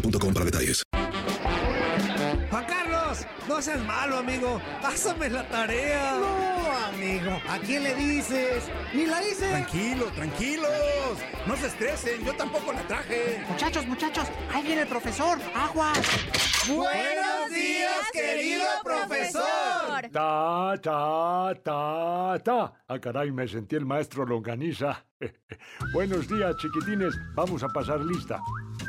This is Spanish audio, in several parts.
boostmobile.com para detalles. Juan Carlos, no seas malo, amigo. Pásame la tarea. No, amigo. ¿A quién le dices? Ni la hice. Tranquilo, tranquilos. No se estresen, yo tampoco la traje. Muchachos, muchachos, ahí viene el profesor. Agua. Buenos días, querido profesor. Ta, ta, ta, ta. Ah, caray, me sentí el maestro Longaniza. Buenos días, chiquitines. Vamos a pasar lista.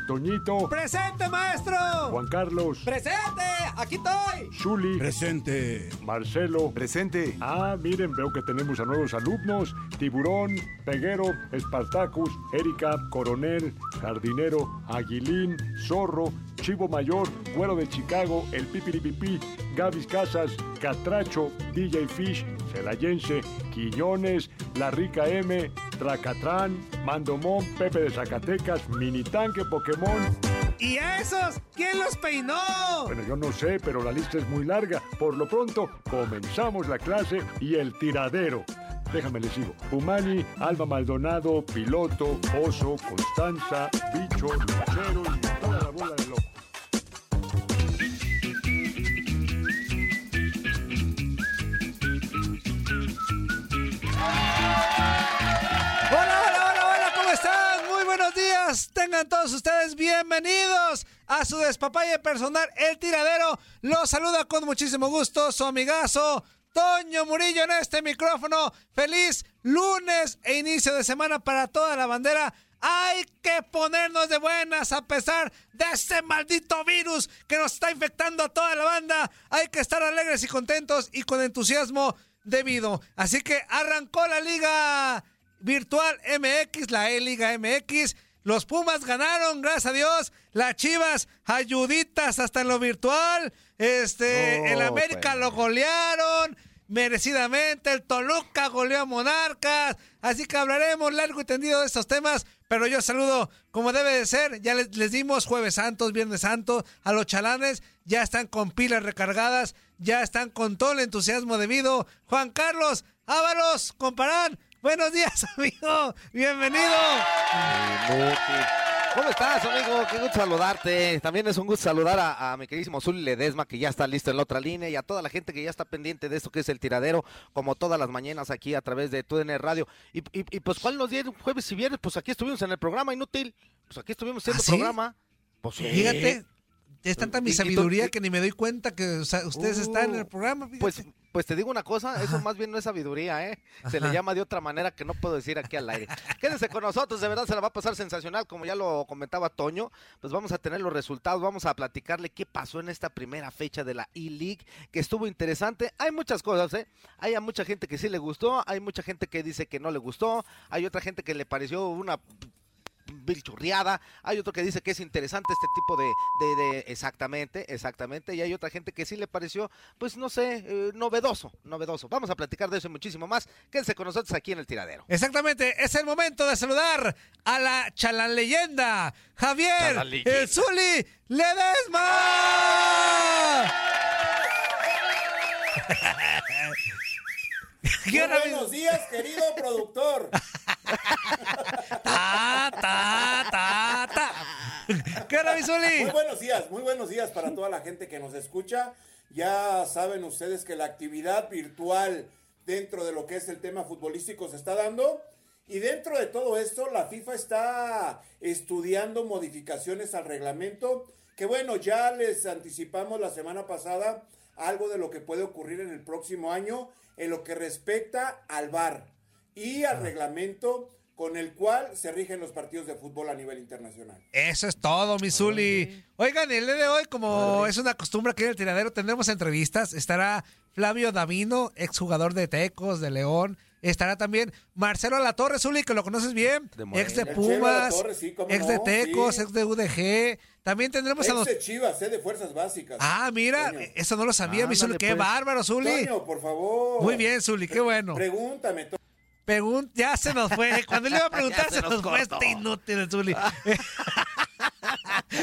Toñito. ¡Presente, maestro! Juan Carlos. ¡Presente! ¡Aquí estoy! Zuli. Presente. Marcelo. Presente. Ah, miren, veo que tenemos a nuevos alumnos. Tiburón, Peguero, Espartacus, Erika, Coronel, Jardinero, Aguilín, Zorro, Chivo Mayor, Güero de Chicago, El Pipiripipí, Gavis Casas, Catracho, DJ Fish, Celayense, Quiñones, La Rica M, Tracatrán, Mandomón, Pepe de Zacatecas, Mini Tanque Pokémon. ¿Y a esos? ¿Quién los peinó? Bueno, yo no sé, pero la lista es muy larga. Por lo pronto, comenzamos la clase y el tiradero. Déjame le sigo. Pumani, Alba Maldonado, Piloto, Oso, Constanza, Bicho, Luchero y la bola de locos. Hola, hola, hola, hola, ¿cómo están? Muy buenos días. Tengan todos ustedes bienvenidos a su despapalle personal, El Tiradero. Los saluda con muchísimo gusto su amigazo Toño Murillo en este micrófono. Feliz lunes e inicio de semana para toda la bandera. Hay que ponernos de buenas a pesar de este maldito virus que nos está infectando a toda la banda. Hay que estar alegres y contentos y con entusiasmo debido. Así que arrancó la liga virtual MX, la E-Liga MX. Los Pumas ganaron, gracias a Dios. Las Chivas, ayuditas hasta en lo virtual. Este, No, el América pues. lo golearon merecidamente. El Toluca goleó a Monarcas. Así que hablaremos largo y tendido de estos temas. Pero yo saludo como debe de ser. Ya les, dimos Jueves Santos, Viernes Santo a los chalanes. Ya están con pilas recargadas. Ya están con todo el entusiasmo debido. Juan Carlos Ábalos, comparán. Buenos días, amigo. Bienvenido. ¿Cómo estás, amigo? Qué gusto saludarte. También es un gusto saludar a, a mi queridísimo Zuli Ledesma, que ya está listo en la otra línea, y a toda la gente que ya está pendiente de esto que es el tiradero, como todas las mañanas aquí a través de TUDN Radio. Y, y, y, pues, ¿cuál nos dieron jueves y viernes? Pues aquí estuvimos en el programa inútil. Pues aquí estuvimos haciendo ¿Ah, sí? programa. Pues sí. Fíjate, Es tanta mi y sabiduría y- que ni me doy cuenta que o sea, ustedes están en el programa. fíjate. Pues, pues te digo una cosa, eso más bien no es sabiduría, ¿eh? Se le llama de otra manera que no puedo decir aquí al aire. Quédese con nosotros, de verdad se la va a pasar sensacional, como ya lo comentaba Toño, pues vamos a tener los resultados, vamos a platicarle qué pasó en esta primera fecha de la E-League, que estuvo interesante. Hay muchas cosas, ¿eh? Hay a mucha gente que sí le gustó, hay mucha gente que dice que no le gustó, hay otra gente que le pareció una bilchurriada, hay otro que dice que es interesante este tipo de, de- de- exactamente, exactamente, y hay otra gente que sí le pareció, pues no sé, eh, novedoso, novedoso. Vamos a platicar de eso y muchísimo más. Quédense con nosotros aquí en el tiradero. Exactamente, es el momento de saludar a la chalaleyenda, Javier Chalaleyenda. el Zuli Ledesma. Muy buenos días, querido productor. Ta, ta, ta, ta. ¿Qué mi Zuli? Muy buenos días, muy buenos días para toda la gente que nos escucha. Ya saben ustedes que la actividad virtual dentro de lo que es el tema futbolístico se está dando. Y dentro de todo esto, la FIFA está estudiando modificaciones al reglamento. Que bueno, ya les anticipamos la semana pasada algo de lo que puede ocurrir en el próximo año en lo que respecta al VAR y al reglamento con el cual se rigen los partidos de fútbol a nivel internacional. Eso es todo, mi Zuli. Oigan, el día de hoy, como es una costumbre aquí en el tiradero, tendremos entrevistas. Estará Flavio Davino, exjugador de Tecos, de León. Estará también Marcelo Latorre, Zuli, que lo conoces bien. De ex de Pumas, Latorre, sí, ex de Tecos, sí. ex de UDG. También tendremos a Ex los... de Chivas, eh, de fuerzas básicas. Ah, mira, Toño. eso no lo sabía, mi Ándale, Zuli. Qué pues. bárbaro, Zuli. Toño, por favor. Muy bien, Zuli, qué bueno. Pregúntame. Toño. Pregun- ya se nos fue. Cuando le iba a preguntar, se se, nos nos fue este inútil, Zuli.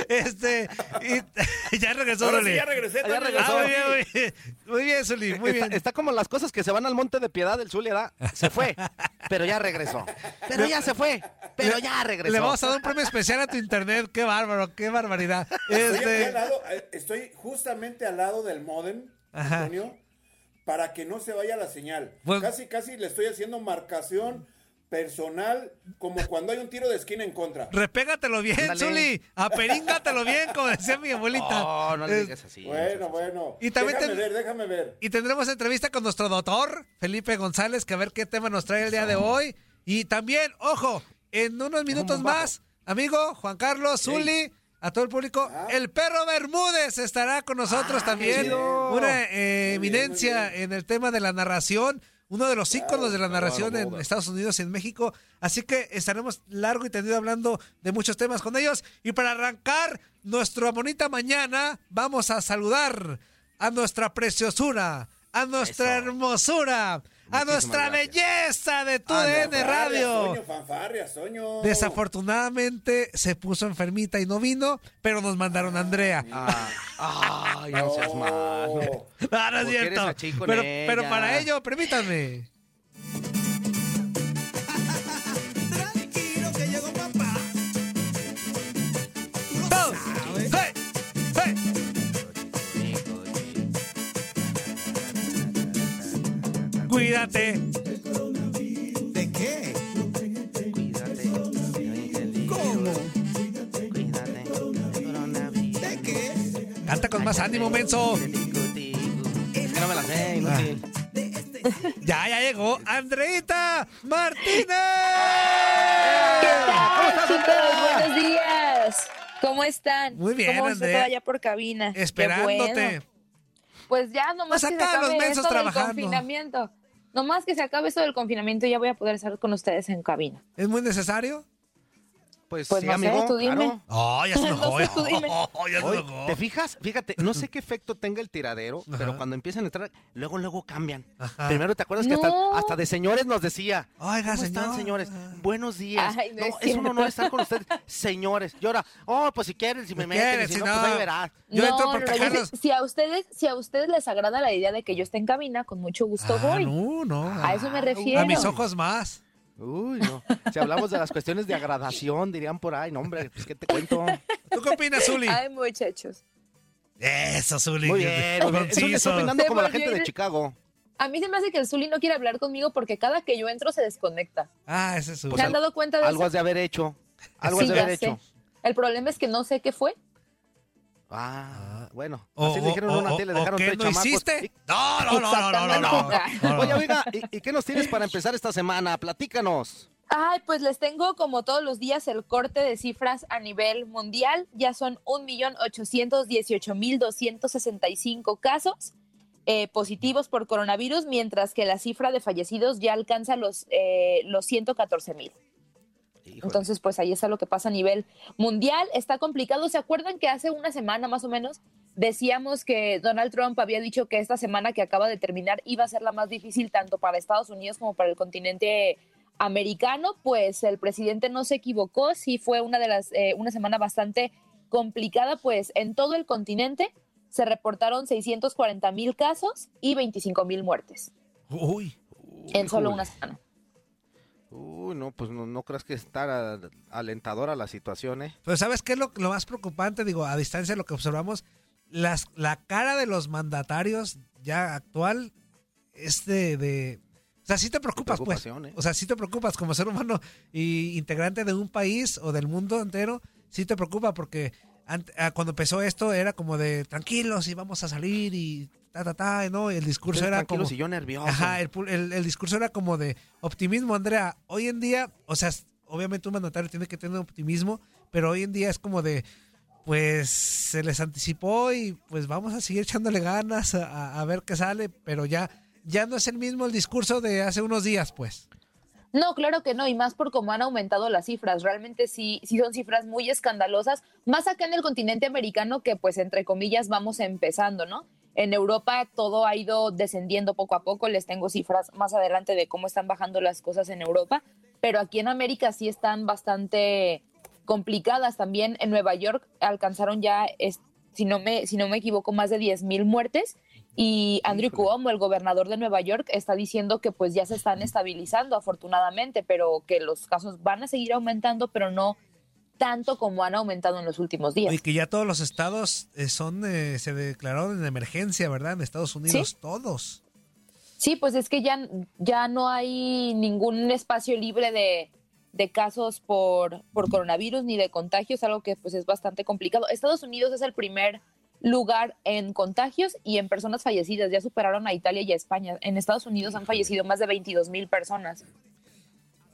este, y- ya regresó, Ahora sí, Zuli. ya regresé, Ah, ya regresó. muy bien, muy bien. Muy bien, Zuli, muy está, bien. está como las cosas que se van al monte de piedad del Zulia, ¿verdad? Se fue, pero ya regresó. Pero ya se fue, pero ya regresó. Le vamos a dar un premio especial a tu internet. Qué bárbaro, qué barbaridad. Estoy, Este, al lado, eh, estoy justamente al lado del modem. Antonio, para que no se vaya la señal. Bueno. Casi, casi le estoy haciendo marcación personal, como cuando hay un tiro de esquina en contra. repégatelo bien. Zuli. Aperingatelo bien, como decía mi abuelita. No, no le digas así. Bueno, bueno. Y también déjame ten- ver, déjame ver. Y tendremos entrevista con nuestro doctor, Felipe González, que a ver qué tema nos trae el día de hoy. Y también, ojo, en unos minutos más, amigo Juan Carlos, Zuli, a todo el público, el perro Bermúdez estará con nosotros también. chido. Una eh, eminencia en el tema de la narración. Uno de los íconos de la narración en Estados Unidos y en México. Así que estaremos largo y tendido hablando de muchos temas con ellos. Y para arrancar nuestra bonita mañana, vamos a saludar a nuestra preciosura, a nuestra hermosura, a nuestra belleza de tu DN Radio. Soño, fanfarrias, Soño. Desafortunadamente se puso enfermita y no vino, pero nos mandaron a Andrea. Ay, no seas malo. Ah, no es cierto. Pero, pero para ello, permítanme. Cuídate. ¿De qué? ¿Cómo? ¿De qué? Canta con más ánimo, menso. Es que no me la sé, inútil. Ya, ya llegó Andreita Martínez. ¿Qué tal, chicos? Buenos días. ¿Cómo están? Muy bien, ¿Cómo está Andrea. allá por cabina? Esperándote. bueno. Pues ya, nomás Pues que se los mensos esto del trabajando. confinamiento. Nomás que se acabe esto del confinamiento, ya voy a poder estar con ustedes en cabina. ¿Es muy necesario? Pues, Pues sí, no sé, amigo, tú dime. claro. Oh, ya se enojó. No sé, tú dime. Oh, ya se Oye, enojó. ¿Te fijas? Fíjate, no sé qué efecto tenga el tiradero, pero cuando empiezan a entrar, luego, luego cambian. Ajá. Primero, ¿te acuerdas que hasta, hasta de señores nos decía? Oiga, ¿Cómo están, señor? señores? Buenos días. Ay, no no, es es un honor estar con ustedes, señores. Y ahora, oh, pues si quieren, si me meten, si no, no. pues ahí verás. Yo no, entro Carlos- sé- si a ustedes, si a ustedes les agrada la idea de que yo esté en cabina, con mucho gusto Ah, voy. no, no. A eso me refiero. A mis ojos más. Uy, no. Si hablamos de las cuestiones de agradación, dirían por ahí, no, hombre, pues qué te cuento. ¿Tú qué opinas, Zuli? Ay, muchachos. Eso, Zuli. Muy bien, muy bien. Conciso. está opinando como la gente de Chicago. A mí se me hace que el Zuli no quiere hablar conmigo porque cada que yo entro se desconecta. Ah, ese es Zuli. ¿Se han dado cuenta de Algo eso? has de haber hecho. Algo Sí, has de haber sé. hecho. El problema es que no sé qué fue. Ah, bueno. O- así le dijeron una o- tía, le o dejaron ¿qué tres no hiciste? Y- No, no, no, no, no, no, no. Oye, oiga, ¿y, y qué nos tienes para empezar esta semana? Platícanos. Ay, pues les tengo como todos los días el corte de cifras a nivel mundial. Ya son 1.818.265 casos eh, positivos por coronavirus, mientras que la cifra de fallecidos ya alcanza los, eh, los 114.000. Entonces, pues ahí está lo que pasa a nivel mundial. Está complicado. ¿Se acuerdan que hace una semana más o menos decíamos que Donald Trump había dicho que esta semana que acaba de terminar iba a ser la más difícil tanto para Estados Unidos como para el continente americano? Pues el presidente no se equivocó. Sí fue una de las eh, una semana bastante complicada, pues en todo el continente se reportaron 640 mil casos y 25 mil muertes Uy. en solo una semana. Uy, no, pues no, no creas que está alentadora la situación, ¿eh? Pero ¿sabes qué es lo, lo más preocupante? Digo, a distancia lo que observamos, las, la cara de los mandatarios ya actual es de... de- o sea, sí te preocupas, pues. ¿eh? O sea, sí te preocupas como ser humano y integrante de un país o del mundo entero, sí te preocupa porque cuando empezó esto era como de tranquilos y vamos a salir y ta, ta, ta, ¿no? Y el discurso Ustedes era tranquilos como... y yo nervioso. Ajá, el, el- el discurso era como de optimismo, Andrea. Hoy en día, o sea, obviamente un mandatario tiene que tener optimismo, pero hoy en día es como de, pues se les anticipó y pues vamos a seguir echándole ganas a, a- a ver qué sale, pero ya, ya no es el mismo el discurso de hace unos días, pues. No, claro que no, y más por cómo han aumentado las cifras. Realmente sí, sí son cifras muy escandalosas, más acá en el continente americano que pues entre comillas vamos empezando, ¿no? En Europa todo ha ido descendiendo poco a poco, les tengo cifras más adelante de cómo están bajando las cosas en Europa, pero aquí en América sí están bastante complicadas. También en Nueva York alcanzaron ya, si, no me, si no me equivoco, más de 10 mil muertes. Y Andrew Cuomo, el gobernador de Nueva York, está diciendo que pues ya se están estabilizando afortunadamente, pero que los casos van a seguir aumentando, pero no tanto como han aumentado en los últimos días. Y que ya todos los estados eh, son, eh, se declararon en emergencia, ¿verdad? En Estados Unidos, Sí. todos. Sí, pues es que ya, ya no hay ningún espacio libre de, de casos por, por coronavirus ni de contagios, algo que pues es bastante complicado. Estados Unidos es el primer lugar en contagios y en personas fallecidas. Ya superaron a Italia y a España. En Estados Unidos han fallecido más de 22 mil personas.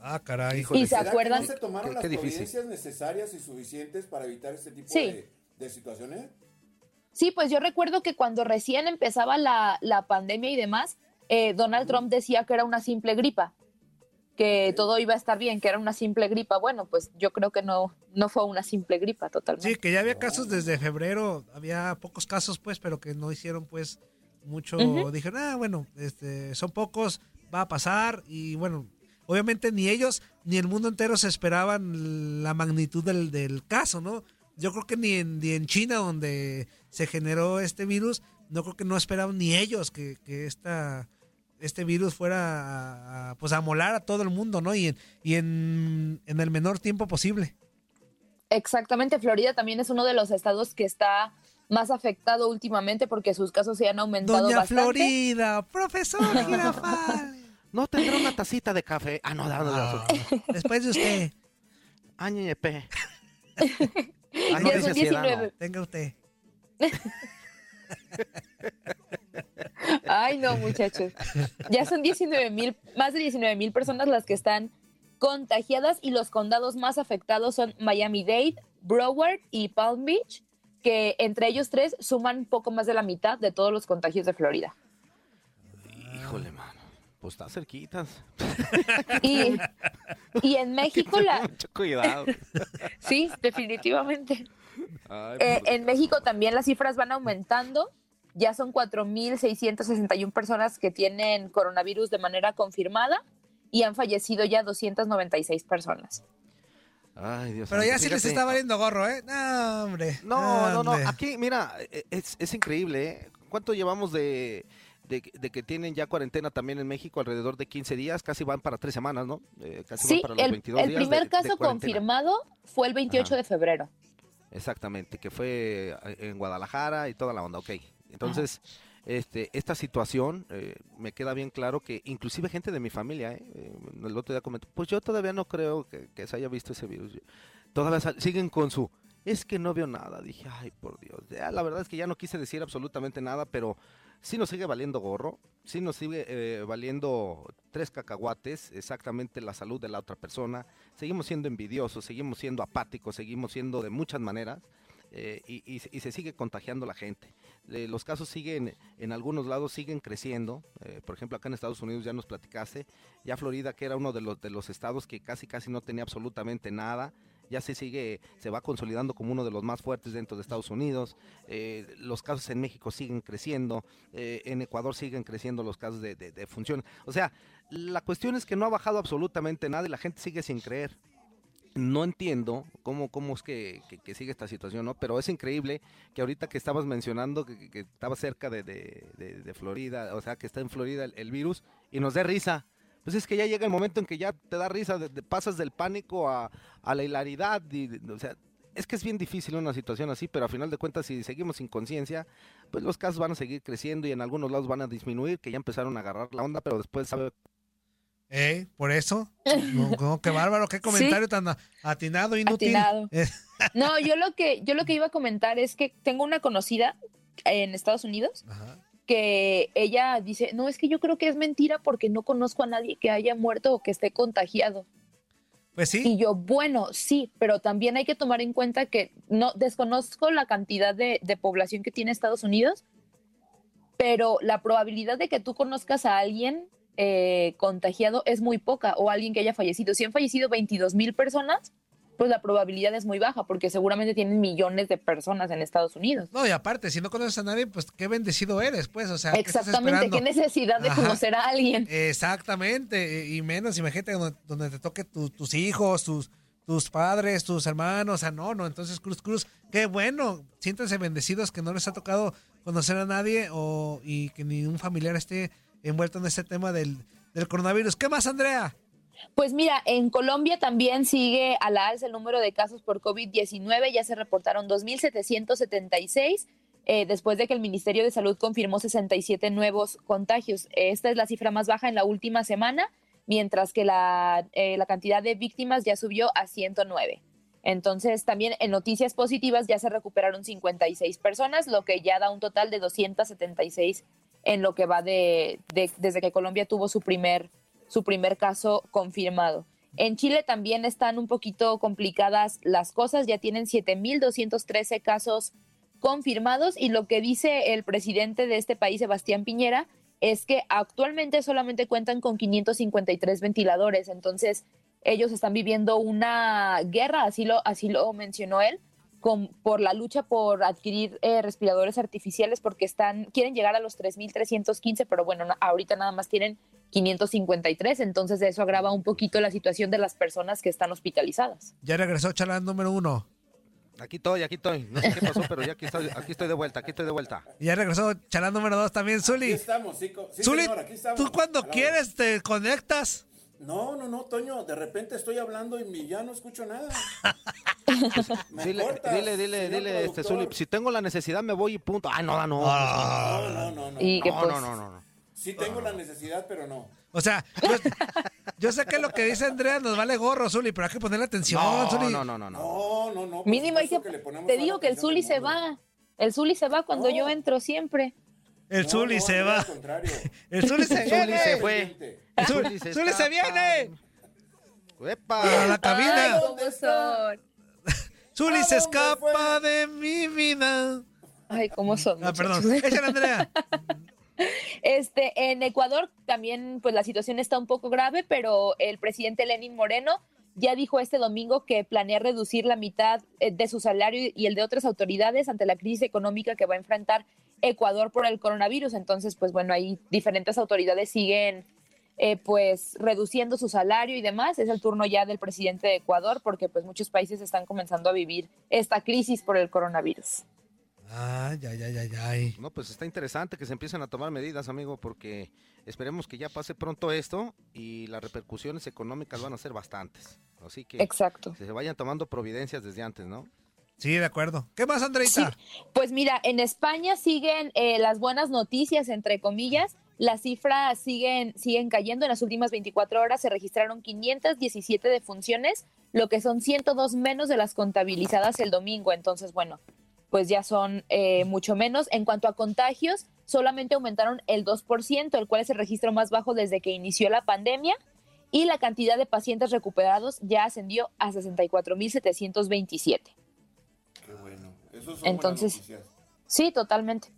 Ah, caray. ¿Y se ¿Será que acuerdan? no se tomaron Qué- las qué difícil. providencias necesarias y suficientes para evitar este tipo Sí. de, de situaciones? Sí, pues yo recuerdo que cuando recién empezaba la, la pandemia y demás, eh, Donald Trump decía que era una simple gripa, que todo iba a estar bien, que era una simple gripa. Bueno, pues yo creo que no, no fue una simple gripa totalmente. Sí, que ya había casos desde febrero, había pocos casos, pues, pero que no hicieron, pues, mucho. Dijeron, ah, bueno, este, son pocos, va a pasar. Y bueno, obviamente ni ellos ni el mundo entero se esperaban la magnitud del, del caso, ¿no? Yo creo que ni en, ni en China, donde se generó este virus, no creo que no esperaban ni ellos que, que esta, este virus fuera a, a, pues a molar a todo el mundo, ¿no? Y en, y en, en el menor tiempo posible. Exactamente, Florida también es uno de los estados que está más afectado últimamente porque sus casos se han aumentado Doña bastante. Florida, profesor Girafal. No tendrá una tacita de café. Ah, no, dándole Ah, después de usted. Añepe. Ya Ah, no son dice así, ¿verdad? 19. Tenga usted. Ay, no, muchachos. Ya son 19 mil, más de 19 mil personas las que están contagiadas y los condados más afectados son Miami-Dade, Broward y Palm Beach, que entre ellos tres suman poco más de la mitad de todos los contagios de Florida. Híjole, mano. Pues está cerquitas. Y, y en México la... Mucho cuidado. Sí, definitivamente. Ay, Eh, por- en México también las cifras van aumentando. Ya son 4.661 personas que tienen coronavirus de manera confirmada y han fallecido ya 296 personas. Ay, Dios Pero ya sí les está valiendo gorro, ¿eh? No, hombre. No, no, no. Aquí, mira, es, es increíble, ¿eh? ¿Cuánto llevamos de, de, de que tienen ya cuarentena también en México? Alrededor de 15 días, casi van para tres semanas, ¿no? Eh, casi Sí, van para los el, 22 el días primer de- caso confirmado fue el 28 Ajá. de febrero. Exactamente, que fue eh, en Guadalajara y toda la onda, ok. Entonces, este, esta situación, eh, me queda bien claro que inclusive gente de mi familia, eh, eh, el otro día comentó, pues yo todavía no creo que, que se haya visto ese virus. Todavía siguen con su, es que no veo nada. Dije, ay, por Dios, la verdad es que ya no quise decir absolutamente nada, pero sí nos sigue valiendo gorro, sí nos sigue eh, valiendo tres cacahuates, exactamente la salud de la otra persona. Seguimos siendo envidiosos, seguimos siendo apáticos, seguimos siendo de muchas maneras. Eh, y, se sigue contagiando la gente. Eh, los casos siguen, en algunos lados siguen creciendo. por ejemplo, acá en Estados Unidos ya nos platicaste, ya Florida, que era uno de los, de los estados que casi casi no tenía absolutamente nada, ya se sigue, se va consolidando como uno de los más fuertes dentro de Estados Unidos. Eh, los casos en México siguen creciendo, eh, en Ecuador siguen creciendo los casos de, de, función. O sea, la cuestión es que no ha bajado absolutamente nada y la gente sigue sin creer no entiendo cómo, cómo es que, sigue esta situación, ¿no? Pero es increíble que ahorita que estabas mencionando que, estaba cerca de, Florida, o sea, que está en Florida el, virus, y nos dé risa pues es que ya llega el momento en que ya te da risa, pasas del pánico a, la hilaridad, o sea, es que es bien difícil una situación así, pero a final de cuentas si seguimos sin conciencia, pues los casos van a seguir creciendo y en algunos lados van a disminuir, que ya empezaron a agarrar la onda, pero después sabe... Eh, por eso, no, qué bárbaro, qué comentario tan atinado, inútil. Atinado. no, yo lo que yo lo que iba a comentar es que tengo una conocida en Estados Unidos Ajá que ella dice, no, es que yo creo que es mentira porque no conozco a nadie que haya muerto o que esté contagiado. Pues sí. Y yo, bueno, sí, pero también hay que tomar en cuenta que no desconozco la cantidad de, población que tiene Estados Unidos, pero la probabilidad de que tú conozcas a alguien eh, contagiado es muy poca o alguien que haya fallecido. Si han fallecido 22 mil personas, pues la probabilidad es muy baja, porque seguramente tienen millones de personas en Estados Unidos. No, y aparte, si no conoces a nadie, pues qué bendecido eres, pues, o sea. Exactamente, qué, necesidad de conocer a alguien. Exactamente, y menos, imagínate donde, te toque tus hijos, tus, tus padres, tus hermanos, o sea, no, no, entonces Cruz Cruz, qué bueno, siéntense bendecidos que no les ha tocado conocer a nadie o, y que ni un familiar esté envuelto en este tema del, del coronavirus. ¿Qué más, Andrea? Pues mira, en Colombia también sigue a la alza el número de casos por COVID-19, ya se reportaron 2.776. Eh, después de que el Ministerio de Salud confirmó 67 nuevos contagios. Esta es la cifra más baja en la última semana, mientras que la, eh, la cantidad de víctimas ya subió a 109. Entonces, también en noticias positivas ya se recuperaron 56 personas, lo que ya da un total de 276 en lo que va de, de desde que Colombia tuvo su primer su primer caso confirmado. En Chile también están un poquito complicadas las cosas, ya tienen 7.213 casos confirmados y lo que dice el presidente de este país, Sebastián Piñera, es que actualmente solamente cuentan con 553 ventiladores, entonces ellos están viviendo una guerra, así lo, así lo mencionó él, con, por la lucha por adquirir eh, respiradores artificiales porque están quieren llegar a los 3.315, pero bueno, ahorita nada más tienen 553, entonces eso agrava un poquito la situación de las personas que están hospitalizadas. Ya regresó Chalán número uno. Aquí estoy, aquí estoy. No sé qué pasó, pero ya aquí estoy, aquí estoy de vuelta, aquí estoy de vuelta. Y ya regresó Chalán número dos también, Zuli. Aquí estamos, sí, Zuli, tú cuando quieres te conectas. No, no, no, Toño, de repente estoy hablando y ya no escucho nada. dile, dile, dile, dile, este, Zuli, si tengo la necesidad me voy y punto. Ah, no, no. No, no, no, no. ¿Y no, pues? no, no, no. Sí tengo la necesidad, pero no. O sea, yo, sé que lo que dice Andrea nos vale gorro, Zuli, pero hay que ponerle atención, no, Zuli. No, no, no, no. No, no, Mínimo hay que, te digo que el Zuli se va. El Zuli se va cuando yo entro siempre. El Zuli se va. El Zuli se viene. se fue. El Zuli, se, viene. ¡Epa! A la cabina. Ay, Zuli se escapa de mi vida. Ay, ¿cómo son? Ah, perdón. Échale, Andrea. Este, en Ecuador también, pues la situación está un poco grave, pero el presidente Lenin Moreno ya dijo este domingo que planea reducir la mitad eh, de su salario y el de otras autoridades ante la crisis económica que va a enfrentar Ecuador por el coronavirus. Entonces, pues bueno, ahí diferentes autoridades siguen eh, pues reduciendo su salario y demás. Es el turno ya del presidente de Ecuador porque pues muchos países están comenzando a vivir esta crisis por el coronavirus. Ay, ay, ay, ay, No, pues está interesante que se empiecen a tomar medidas, amigo, porque esperemos que ya pase pronto esto y las repercusiones económicas van a ser bastantes. Así que Exacto. se vayan tomando providencias desde antes, ¿no? Sí, de acuerdo. ¿Qué más, Andreita? Pues mira, en España siguen eh, las buenas noticias, entre comillas. Las cifras siguen, siguen cayendo. En las últimas 24 horas se registraron 517 defunciones, lo que son 102 menos de las contabilizadas el domingo. Entonces, bueno, pues ya son eh, mucho menos. En cuanto a contagios, solamente aumentaron el 2%, el cual es el registro más bajo desde que inició la pandemia, y la cantidad de pacientes recuperados ya ascendió a 64.727. Eso son Entonces, buenas. Sí, totalmente.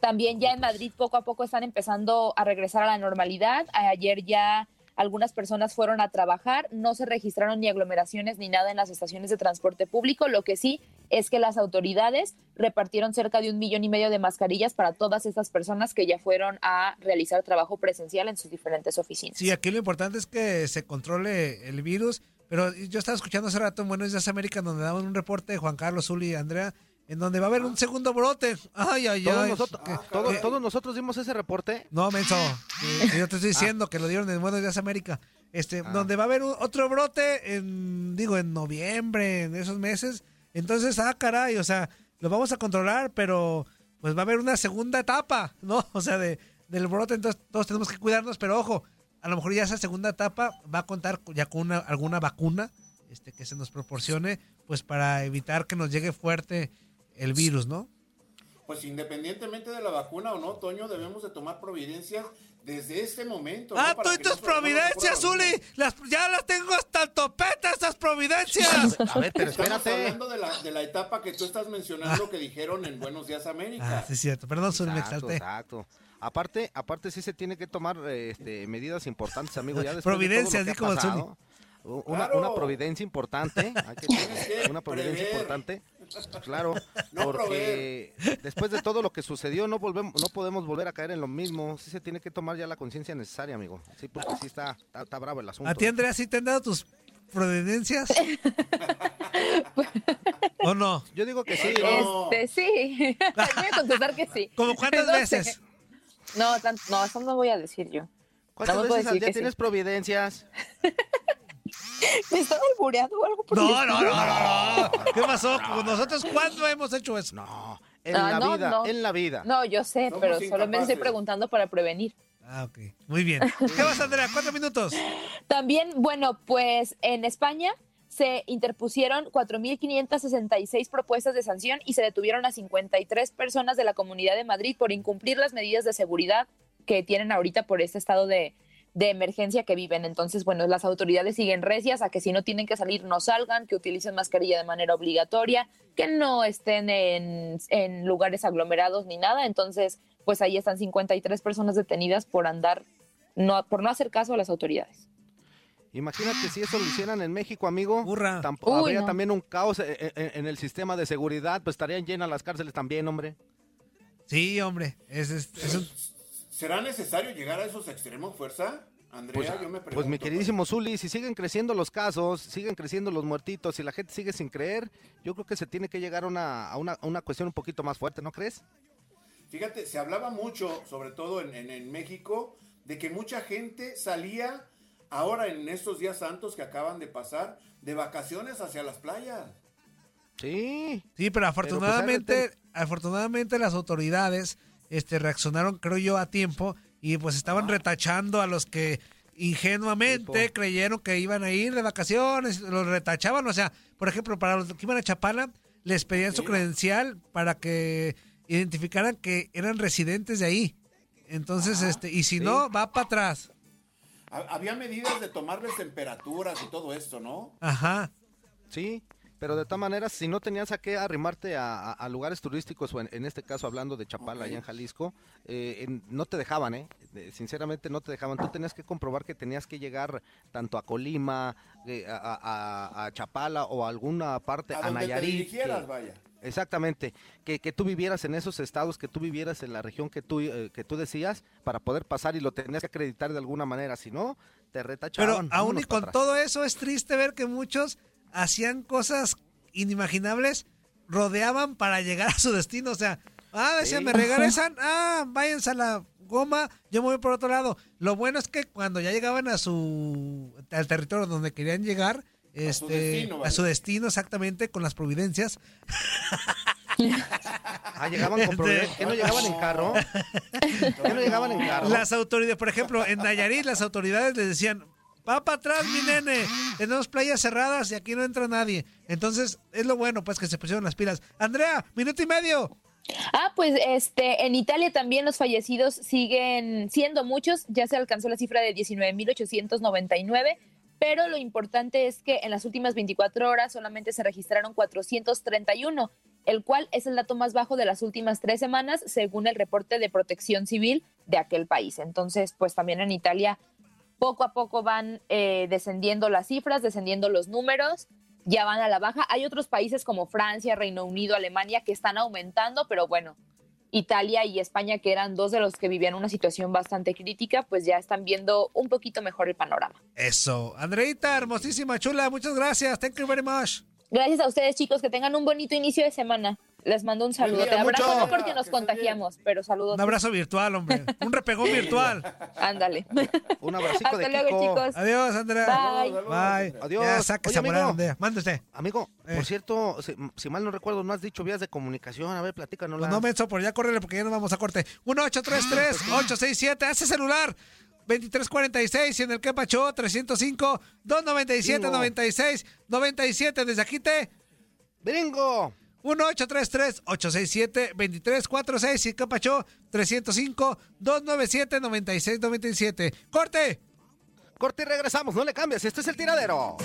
También ya en Madrid poco a poco están empezando a regresar a la normalidad. Ayer ya algunas personas fueron a trabajar, no se registraron ni aglomeraciones ni nada en las estaciones de transporte público. Lo que sí es que las autoridades repartieron cerca de un millón y medio de mascarillas para todas estas personas que ya fueron a realizar trabajo presencial en sus diferentes oficinas. Sí, aquí lo importante es que se controle el virus. Pero yo estaba escuchando hace rato en Buenos Días América donde daban un reporte de Juan Carlos, Zuli y Andrea, en donde va a haber un segundo brote. Ay, ay, ¿Todos ay. nosotros, Que- todos, que- todos nosotros dimos ese reporte? No, menso. que- yo te estoy diciendo que lo dieron en Buenos Días América. Este, donde va a haber un- otro brote en, digo, en noviembre, en esos meses. Entonces, ah, caray, o sea, lo vamos a controlar, pero pues va a haber una segunda etapa, ¿no? O sea, de, del brote, entonces todos tenemos que cuidarnos, pero ojo, a lo mejor ya esa segunda etapa va a contar ya con una- alguna vacuna este, que se nos proporcione, pues para evitar que nos llegue fuerte el virus, ¿no? Pues independientemente de la vacuna o no, Toño, debemos de tomar providencias desde este momento. Ah, ¿no? Tú y tus providencias, Zuli. Las, ya las tengo hasta el topete, esas providencias. A ver, pero Estamos espérate. hablando de la, de la etapa que tú estás mencionando que dijeron en Buenos Días América. Ah, sí, es cierto. Perdón, Zuli, me exalté. exacto. Aparte, aparte sí se tiene que tomar eh, este, medidas importantes, amigo. Ya después de todo Providencias, lo que di ha como pasado, Una, Claro. una providencia importante, hay que- que una providencia prever. importante, claro, No porque después de todo lo que sucedió no volvemos, no podemos volver a caer en lo mismo, sí se tiene que tomar ya la conciencia necesaria, amigo, sí, porque sí está, está, está bravo el asunto. ¿A ti, Andrea, sí te han dado tus providencias? ¿O no? Yo digo que sí, No. Este, sí. voy a contestar que sí. ¿Cómo cuántas No sé. No, tan- no, eso no voy a decir yo. ¿Cuántas Nada veces al día sí. tienes providencias? ¿Me están albureando o algo por el No, no, no, no, no. ¿Qué pasó? ¿Nosotros cuándo hemos hecho eso? No, en Ah, la no, vida, no. en la vida. No, yo sé, Somos pero solamente estoy incapaces. preguntando para prevenir. Ah, ok. Muy bien. ¿Qué vas, Andrea? Cuatro minutos. También, bueno, pues en España se interpusieron 4.566 propuestas de sanción y se detuvieron a 53 personas de la Comunidad de Madrid por incumplir las medidas de seguridad que tienen ahorita por este estado de, de emergencia que viven. Entonces, bueno, las autoridades siguen recias a que si no tienen que salir, no salgan, que utilicen mascarilla de manera obligatoria, que no estén en, en lugares aglomerados ni nada. Entonces, pues ahí están 53 personas detenidas por andar, no, por no hacer caso a las autoridades. Imagínate si eso lo hicieran en México, amigo. Hurra. Tampo- Uy, habría no. también un caos eh, eh, eh, en el sistema de seguridad, pues estarían llenas las cárceles también, hombre. Sí, hombre. Es, es- es un- ¿Será necesario llegar a esos extremos, fuerza? Andrea, Pues, yo me pregunto. pues mi queridísimo Zuli, si siguen creciendo los casos, siguen creciendo los muertitos y la gente sigue sin creer, yo creo que se tiene que llegar a una, a una, a una cuestión un poquito más fuerte, ¿no crees? Fíjate, se hablaba mucho, sobre todo en, en- en México, de que mucha gente salía ahora en estos días santos que acaban de pasar de vacaciones hacia las playas. Sí. Sí, pero afortunadamente, pues, afortunadamente las autoridades este, reaccionaron, creo yo, a tiempo y pues estaban retachando a los que ingenuamente Tipo. creyeron que iban a ir de vacaciones, los retachaban, o sea, por ejemplo, para los que iban a Chapala, les pedían su credencial para que identificaran que eran residentes de ahí. Entonces, este, y si no, va para atrás. Ha- Había medidas de tomarles temperaturas y todo esto, ¿no? Ajá. Sí, pero de todas maneras, si no tenías a qué arrimarte a, a- a lugares turísticos, o en, en este caso hablando de Chapala, allá en Jalisco, eh, en- no te dejaban, ¿eh? Sinceramente no te dejaban. Tú tenías que comprobar que tenías que llegar tanto a Colima, eh, a, a- Chapala o a alguna parte, A a, donde te Nayarit. dirigieras, que- vaya. Exactamente, que, que tú vivieras en esos estados, que tú vivieras en la región que tú, eh, que tú decías para poder pasar y lo tenías que acreditar de alguna manera, si no, te Pero retachaban. aún y con todo eso es triste ver que muchos hacían cosas inimaginables, rodeaban para llegar a su destino. O sea, ah, decían, Sí. me regresan, ah, váyanse a la goma, yo me voy por otro lado. Lo bueno es que cuando ya llegaban a su al territorio donde querían llegar, este, destino, a su destino exactamente con las providencias, Ah, llegaban con problemas. ¿Que no llegaban en carro? ¿Que no llegaban en carro? las autoridades, por ejemplo, en Nayarit las autoridades les decían, va para atrás, mi nene. Tenemos playas cerradas y aquí no entra nadie. Entonces, es lo bueno, pues, que se pusieron las pilas. Andrea, minuto y medio. Ah, pues este, en Italia también los fallecidos siguen siendo muchos, ya se alcanzó la cifra de 19.899, pero lo importante es que en las últimas 24 horas solamente se registraron 431, el cual es el dato más bajo de las últimas tres semanas, según el reporte de protección civil de aquel país. Entonces, pues también en Italia poco a poco van eh, descendiendo las cifras, descendiendo los números ya van a la baja. Hay otros países como Francia, Reino Unido, Alemania que están aumentando, pero bueno, Italia y España, que eran dos de los que vivían una situación bastante crítica, pues ya están viendo un poquito mejor el panorama. Eso. Andreita, hermosísima, chula, muchas gracias. Thank you very much. Gracias a ustedes, chicos, que tengan un bonito inicio de semana. Les mando un saludo. Te abrazo no porque nos contagiamos, pero saludos. Un abrazo virtual, hombre. Un repegón virtual. Ándale. Un abracito Hasta de luego, Kiko. chicos. Adiós, Andrea. Bye. Bye. Adiós. Ya saca Oye, amigo. Mande usted. Amigo, Eh. por cierto, si, si mal no recuerdo, no has dicho vías de comunicación. A ver, platícanos. Pues no menso, por ya córrele porque ya nos vamos a corte. 1-833-867, hace celular. 2346 y en el que pachó 305 297 96 97 desde aquí te Bringo 1833 867 2346 y que pachó 305 297 96 97 corte Corte y regresamos, no le cambies, este es el tiradero.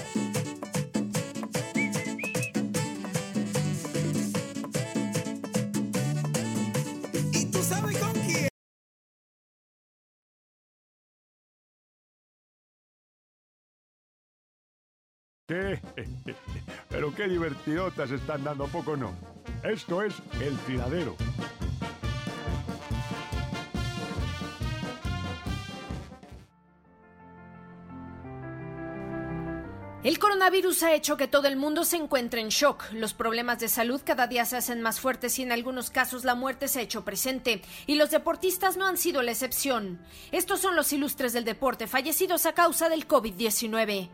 ¿Qué? Pero qué divertidotas están dando, ¿a poco no? Esto es El Tiradero. El coronavirus ha hecho que todo el mundo se encuentre en shock. Los problemas de salud cada día se hacen más fuertes y en algunos casos la muerte se ha hecho presente. Y los deportistas no han sido la excepción. Estos son los ilustres del deporte fallecidos a causa del COVID-19.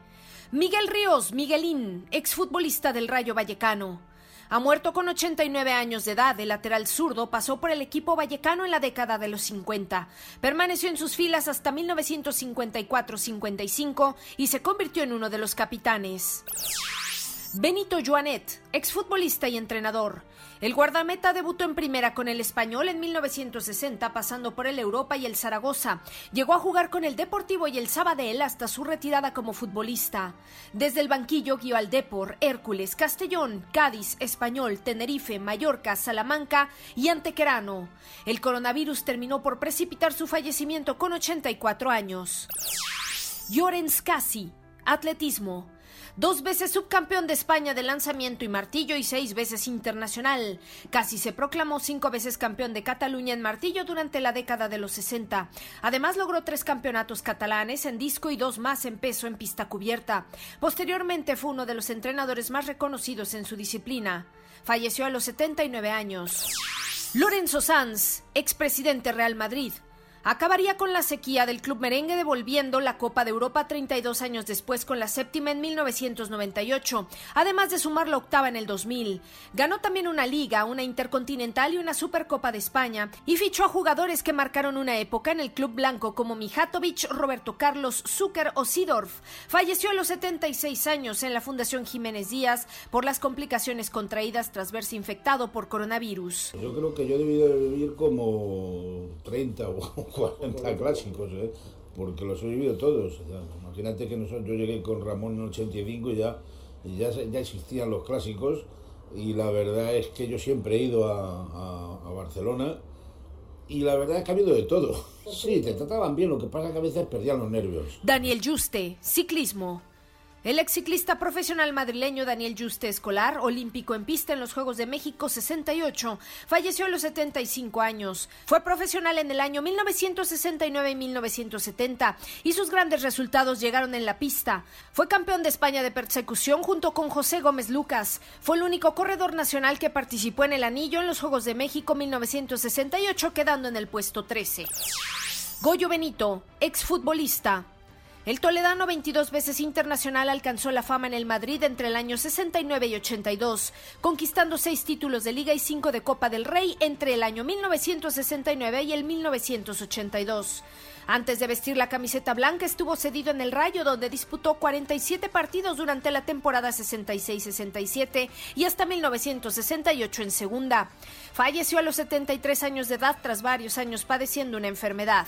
Miguel Ríos, Miguelín, exfutbolista del Rayo Vallecano. Ha muerto con 89 años de edad. El lateral zurdo pasó por el equipo vallecano en la década de los 50. Permaneció en sus filas hasta 1954-55 y se convirtió en uno de los capitanes. Benito Joanet, exfutbolista y entrenador. El guardameta debutó en primera con el Español en 1960, pasando por el Europa y el Zaragoza. Llegó a jugar con el Deportivo y el Sabadell hasta su retirada como futbolista. Desde el banquillo guió al Depor, Hércules, Castellón, Cádiz, Español, Tenerife, Mallorca, Salamanca y Antequerano. El coronavirus terminó por precipitar su fallecimiento con 84 años. Llorens Casi, atletismo. Dos veces subcampeón de España de lanzamiento y martillo y seis veces internacional. Casi se proclamó cinco veces campeón de Cataluña en martillo durante la década de los 60. Además logró tres campeonatos catalanes en disco y dos más en peso en pista cubierta. Posteriormente fue uno de los entrenadores más reconocidos en su disciplina. Falleció a los 79 años. Lorenzo Sanz, expresidente Real Madrid acabaría con la sequía del club merengue devolviendo la Copa de Europa 32 años después con la séptima en 1998, además de sumar la octava en el 2000. Ganó también una liga, una intercontinental y una Supercopa de España y fichó a jugadores que marcaron una época en el club blanco como Mijatovic, Roberto Carlos, Zucker o Sidorf. Falleció a los 76 años en la Fundación Jiménez Díaz por las complicaciones contraídas tras verse infectado por coronavirus. Yo creo que yo debido de vivir como 30 o 40 clásicos, ¿eh? porque los he vivido todos. O sea, imagínate que nosotros, yo llegué con Ramón en el 85 y ya, y ya, ya existían los clásicos y la verdad es que yo siempre he ido a, a- a Barcelona y la verdad es que ha habido de todo. Sí, te trataban bien, lo que pasa es que a veces perdían los nervios. Daniel Juste, ciclismo. El ex ciclista profesional madrileño Daniel Juste Escolar, olímpico en pista en los Juegos de México 68, falleció a los 75 años. Fue profesional en el año 1969 y 1970 y sus grandes resultados llegaron en la pista. Fue campeón de España de persecución junto con José Gómez Lucas. Fue el único corredor nacional que participó en el anillo en los Juegos de México 1968, quedando en el puesto 13. Goyo Benito, exfutbolista. El toledano, 22 veces internacional, alcanzó la fama en el Madrid entre el año 69 y 82, conquistando seis títulos de Liga y cinco de Copa del Rey entre el año 1969 y el 1982. Antes de vestir la camiseta blanca estuvo cedido en el Rayo donde disputó 47 partidos durante la temporada 66-67 y hasta 1968 en segunda. Falleció a los 73 años de edad tras varios años padeciendo una enfermedad.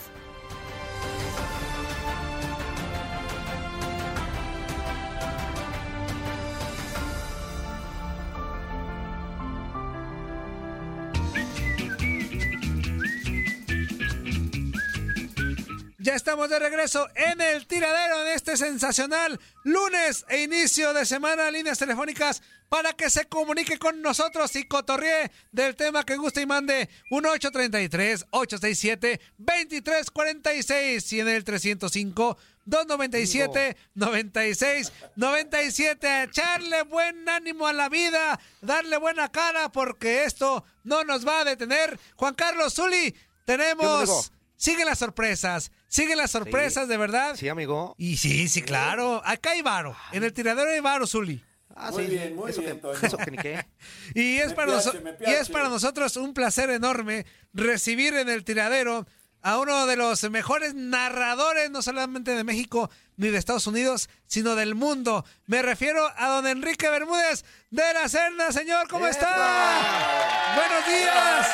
Ya estamos de regreso en el tiradero en este sensacional lunes e inicio de semana. Líneas telefónicas para que se comunique con nosotros y cotorree del tema que guste y mande 1833-867-2346 y en el 305. 297-96-97. Echarle buen ánimo a la vida, darle buena cara, porque esto no nos va a detener. Juan Carlos Zuli, tenemos. Siguen las sorpresas, siguen las sorpresas, de verdad. Sí, amigo. Y sí, sí, claro. Acá hay varo. En el tiradero hay varo, Zuli. Ah, muy bien, muy eso bien, que, eso que ni qué. Y es, Me y para nosotros un placer enorme recibir en el tiradero a uno de los mejores narradores, no solamente de México ni de Estados Unidos, sino del mundo. Me refiero a don Enrique Bermúdez de la Serna. Señor, ¿cómo está? Buenos días.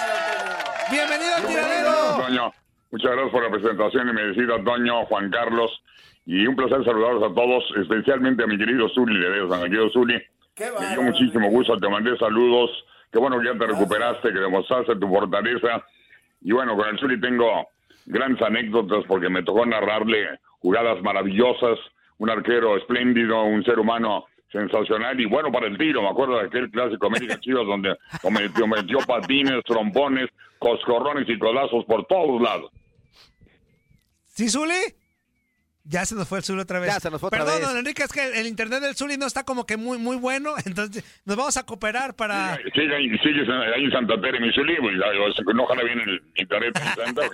Bienvenido al tiradero. Muchas gracias por la presentación y merecida, Toño, Juan Carlos. Y un placer saludarlos a todos, especialmente a mi querido Zuli Ledesma. Mi querido Zuli, me dio muchísimo gusto, te mandé saludos. Qué bueno que ya te recuperaste, que demostraste tu fortaleza. Y bueno, con el Zuli tengo grandes anécdotas porque me tocó narrarle jugadas maravillosas, un arquero espléndido, un ser humano sensacional y bueno para el tiro. Me acuerdo de aquel clásico América Chivas donde cometió, metió patines, trompones, coscorrones y codazos por todos lados. ¿Sí, Zuli? Ya se nos fue el Zuli otra vez. Ya se nos fue otra Perdón, vez. don Enrique, es que el, el internet del Zuli no está como que muy, muy bueno, entonces nos vamos a cooperar para... Sigue ahí, sigues ahí en Santa Tere, mi Zuli, pues, ya, ¿no ojalá viene el internet en Santa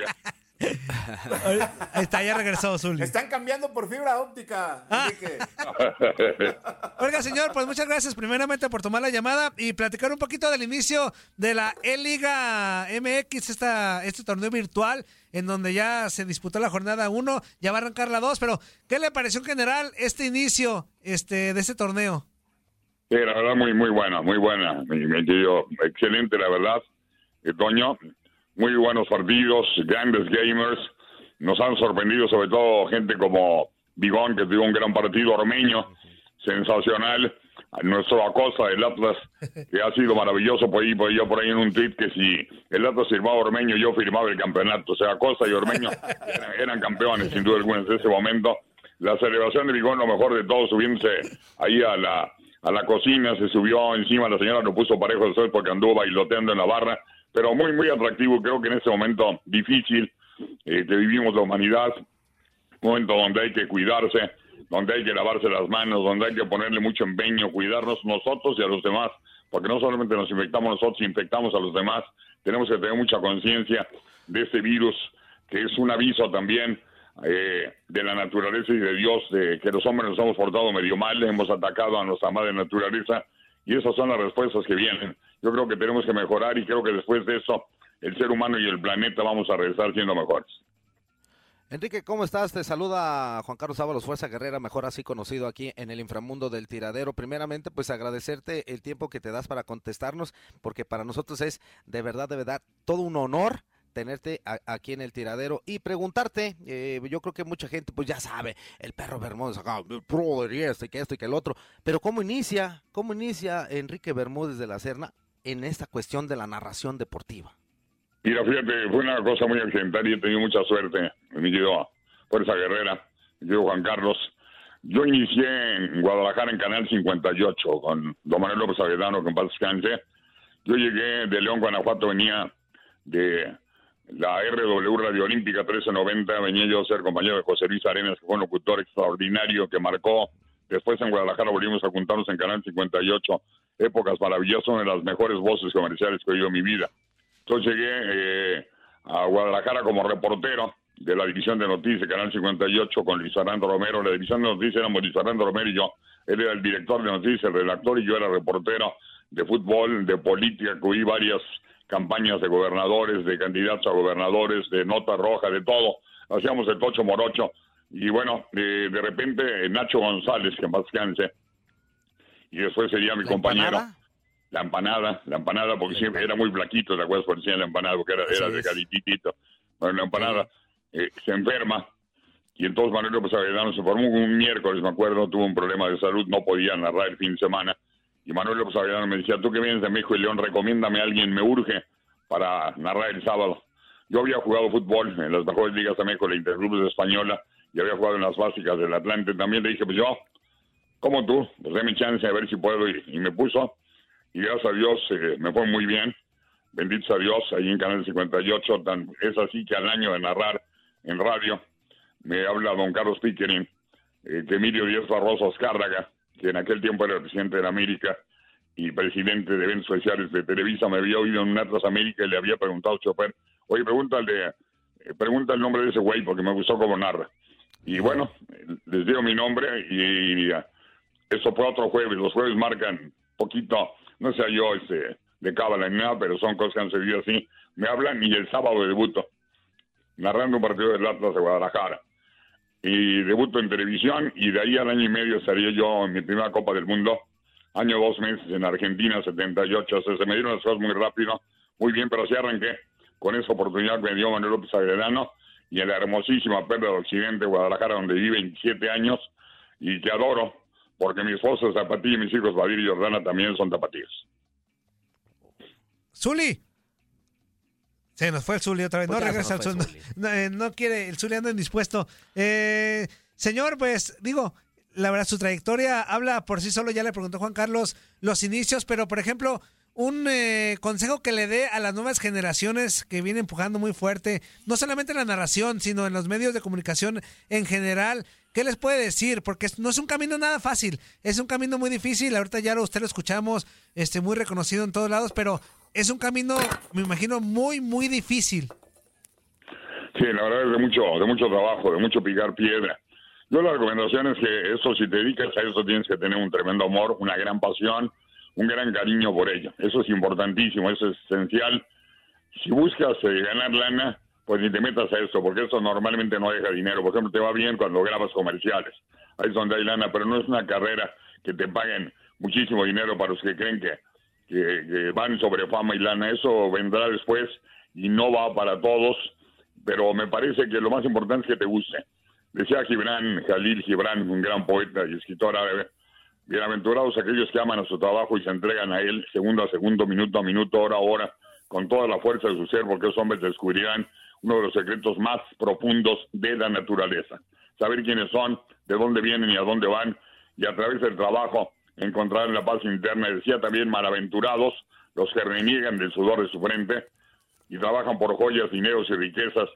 está, ya regresó Zuli. Están cambiando por fibra óptica. Ah. Oiga, señor, pues muchas gracias primeramente por tomar la llamada y platicar un poquito del inicio de la E-Liga MX, esta, este torneo virtual en donde ya se disputó la jornada 1, ya va a arrancar la 2, pero ¿qué le pareció en general este inicio este, de este torneo? Sí, la verdad, muy, muy buena, muy buena. Mi, mi excelente, la verdad. Eh, Toño, muy buenos partidos, grandes gamers. Nos han sorprendido, sobre todo, gente como Bigón, que tuvo un gran partido, Ormeño, sensacional. Nuestro Acosta del Atlas, que ha sido maravilloso. Por ahí, por yo por ahí en un tweet que si el Atlas firmaba Ormeño, yo firmaba el campeonato. O sea, Acosta y Ormeño eran, eran campeones, sin duda alguna, en ese momento. La celebración de Bigón, lo mejor de todo, subiéndose ahí a la, a la cocina, se subió encima, la señora lo puso parejo de sol porque anduvo bailoteando en la barra, pero muy, muy atractivo, creo que en este momento difícil eh, que vivimos la humanidad, momento donde hay que cuidarse, donde hay que lavarse las manos, donde hay que ponerle mucho empeño, cuidarnos nosotros y a los demás, porque no solamente nos infectamos nosotros, infectamos a los demás, tenemos que tener mucha conciencia de este virus, que es un aviso también eh, de la naturaleza y de Dios, de que los hombres nos hemos portado medio mal, hemos atacado a nuestra madre naturaleza, y esas son las respuestas que vienen. Yo creo que tenemos que mejorar y creo que después de eso el ser humano y el planeta vamos a regresar siendo mejores. Enrique, ¿cómo estás? Te saluda Juan Carlos Ábalos, Fuerza Guerrera, mejor así conocido aquí en el inframundo del tiradero. Primeramente, pues agradecerte el tiempo que te das para contestarnos, porque para nosotros es de verdad, de verdad, todo un honor tenerte aquí en el tiradero y preguntarte, eh, yo creo que mucha gente pues ya sabe, el perro Bermúdez acá, brother y esto y que esto y que el otro, pero ¿cómo inicia, cómo inicia Enrique Bermúdez de la Serna en esta cuestión de la narración deportiva? Mira, fíjate, fue una cosa muy accidental y he tenido mucha suerte. Me quedó Fuerza Guerrera, me quedó Juan Carlos. Yo inicié en Guadalajara en Canal 58 con Don Manuel López Avedano, en paz. Yo llegué de León, Guanajuato, venía de la RW Radio Olímpica 1390, venía yo a ser compañero de José Luis Arenas, que fue un locutor extraordinario que marcó. Después en Guadalajara volvimos a juntarnos en Canal 58, épocas maravillosas, una de las mejores voces comerciales que he oído en mi vida. Entonces llegué eh, a Guadalajara como reportero de la división de noticias, Canal 58, con Luis Fernando Romero. La división de noticias éramos Luis Fernando Romero y yo. Él era el director de noticias, el redactor, y yo era reportero de fútbol, de política, cubrí varias campañas de gobernadores, de candidatos a gobernadores, de nota roja, de todo. Hacíamos el tocho morocho. Y bueno, de, de repente Nacho González, que en paz descanse, y después sería mi compañero. La empanada, la empanada, porque siempre era muy flaquito, ¿te acuerdas? Por decir la empanada, porque era, era de calititito. Bueno, la empanada eh, se enferma y entonces Manuel López Avedano se formó un miércoles, me acuerdo, tuvo un problema de salud, no podía narrar el fin de semana. Y Manuel López Avedano me decía, tú que vienes de México y León, recomiéndame a alguien, me urge para narrar el sábado. Yo había jugado fútbol en las mejores ligas de México, la Interclubes Española, y había jugado en las básicas del Atlante. También le dije, pues yo, como tú, pues déme chance a ver si puedo. Y, me puso, y gracias a Dios eh, me fue muy bien. Bendito a Dios, ahí en Canal 58. Tan, es así que al año de narrar en radio me habla don Carlos Pickering, eh, Emilio Díaz Barroso Azcárraga, que en aquel tiempo era el presidente de la América y presidente de eventos especiales de Televisa, me había oído en un Atlas América y le había preguntado al chofer, oye, pregúntale, eh, pregunta el nombre de ese güey porque me gustó cómo narra. Y bueno, les digo mi nombre y, eso fue otro jueves. Los jueves marcan poquito, no sé yo este, de cábala ni nada, pero son cosas que han servido así. Me hablan y el sábado debuto, narrando un partido del Atlas de Guadalajara. Y debuto en televisión y de ahí al año y medio estaría yo en mi primera Copa del Mundo. Año dos meses en Argentina, 78. O sea, se me dieron las cosas muy rápido, muy bien, pero así arranqué con esa oportunidad que me dio Manuel López Agredano y en la hermosísima Perla del Occidente, Guadalajara, donde viví 27 años y que adoro, porque mi esposa es zapatilla y mis hijos Badir y Jordana también son zapatillas. Zuli. Se nos fue el Zuli otra vez. no regresa el Zuli. Eh, no, quiere, el Zuli anda indispuesto. Eh, señor, pues digo, la verdad, su trayectoria habla por sí solo. Ya le preguntó Juan Carlos los inicios, pero por ejemplo, un eh, consejo que le dé a las nuevas generaciones que vienen empujando muy fuerte, no solamente en la narración, sino en los medios de comunicación en general. ¿Qué les puede decir? Porque no es un camino nada fácil, es un camino muy difícil. Ahorita ya lo, usted lo escuchamos, este, muy reconocido en todos lados, pero es un camino, me imagino, muy, muy difícil. Sí, la verdad es de mucho, de mucho trabajo, de mucho picar piedra. Yo la recomendación es que eso, si te dedicas a eso, tienes que tener un tremendo amor, una gran pasión, un gran cariño por ello. Eso es importantísimo, eso es esencial. Si buscas eh, ganar lana, pues ni te metas a eso, porque eso normalmente no deja dinero. Por ejemplo, te va bien cuando grabas comerciales. Ahí es donde hay lana, pero no es una carrera que te paguen muchísimo dinero para los que creen que, que, van sobre fama y lana. Eso vendrá después y no va para todos, pero me parece que lo más importante es que te guste. Decía Gibran, Jalil Gibran, un gran poeta y escritor árabe, Bienaventurados aquellos que aman a su trabajo y se entregan a él segundo a segundo, minuto a minuto, hora a hora, con toda la fuerza de su ser, porque esos hombres descubrirán uno de los secretos más profundos de la naturaleza. Saber quiénes son, de dónde vienen y a dónde van, y a través del trabajo encontrar la paz interna. Decía también, malaventurados los que reniegan del sudor de su frente y trabajan por joyas, dineros y riquezas,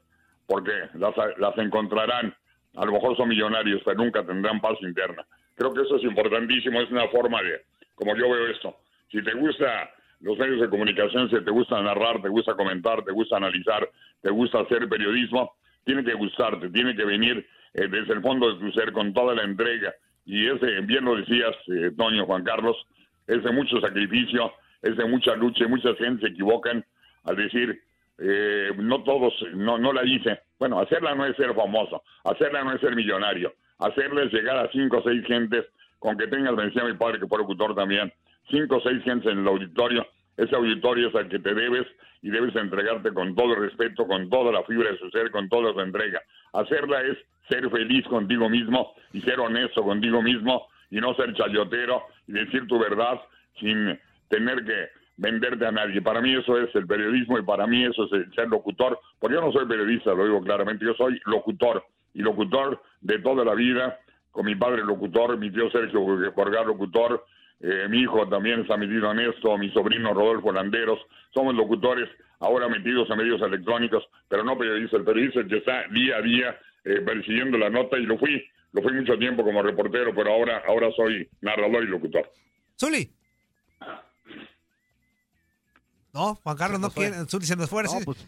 porque las, las encontrarán. A lo mejor son millonarios, pero nunca tendrán paz interna. Creo que eso es importantísimo, es una forma de, como yo veo esto, si te gusta los medios de comunicación, si te gusta narrar, te gusta comentar, te gusta analizar, te gusta hacer periodismo, tiene que gustarte, tiene que venir eh, desde el fondo de tu ser con toda la entrega. Y ese, bien lo decías, eh, Toño, Juan Carlos, es de mucho sacrificio, es de mucha lucha, y mucha gente se equivocan al decir, eh, no todos, no, no la hice. Bueno, hacerla no es ser famoso, hacerla no es ser millonario, hacerles llegar a cinco o seis gentes, con que tengas, me decía mi padre que fue locutor también, cinco o seis gentes en el auditorio, ese auditorio es al que te debes y debes entregarte con todo el respeto, con toda la fibra de su ser, con toda su entrega. Hacerla es ser feliz contigo mismo y ser honesto contigo mismo y no ser chayotero y decir tu verdad sin tener que venderte a nadie. Para mí eso es el periodismo y para mí eso es ser locutor, porque yo no soy periodista, lo digo claramente, yo soy locutor y locutor de toda la vida, con mi padre locutor, mi tío Sergio Borgar locutor, eh, mi hijo también está metido en esto, mi sobrino Rodolfo Landeros, somos locutores ahora metidos en medios electrónicos, pero no periodista, el periodista que está día a día eh, persiguiendo la nota y lo fui, lo fui mucho tiempo como reportero, pero ahora, ahora soy narrador y locutor. Zuli. No, Juan Carlos no quiere, el Zuli se nos fue. No, pues,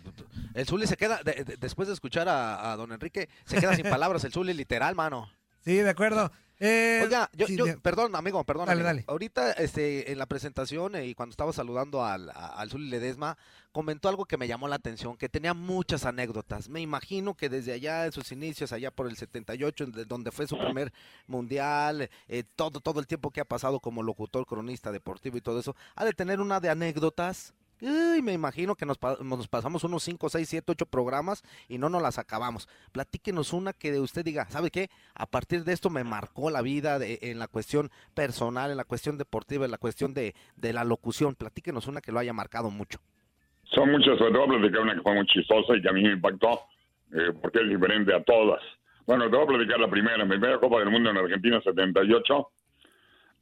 el Zuli se queda, de- de- después de escuchar a, a don Enrique, se queda sin palabras el Zuli, literal, mano. Sí, de acuerdo. Eh, Oiga, yo, sí, yo- de- perdón, amigo, perdón. Dale, amigo. dale. Ahorita, este, en la presentación eh, y cuando estaba saludando al, al Zuli Ledesma, comentó algo que me llamó la atención, que tenía muchas anécdotas. Me imagino que desde allá, en sus inicios, allá por el 78, en de- donde fue su primer mundial, eh, todo, todo el tiempo que ha pasado como locutor, cronista deportivo y todo eso, ha de tener una de anécdotas. Uy, me imagino que nos, pa- nos pasamos unos 5, 6, 7, 8 programas y no nos las acabamos. Platíquenos una que de usted diga, ¿sabe qué? A partir de esto me marcó la vida de- en la cuestión personal, en la cuestión deportiva, en la cuestión de, de la locución. Platíquenos una que lo haya marcado mucho. Son muchas, sobre todo platicar una que fue muy chistosa y que a mí me impactó, eh, porque es diferente a todas. Bueno, te voy a platicar la primera. Mi primera Copa del Mundo en Argentina, 78.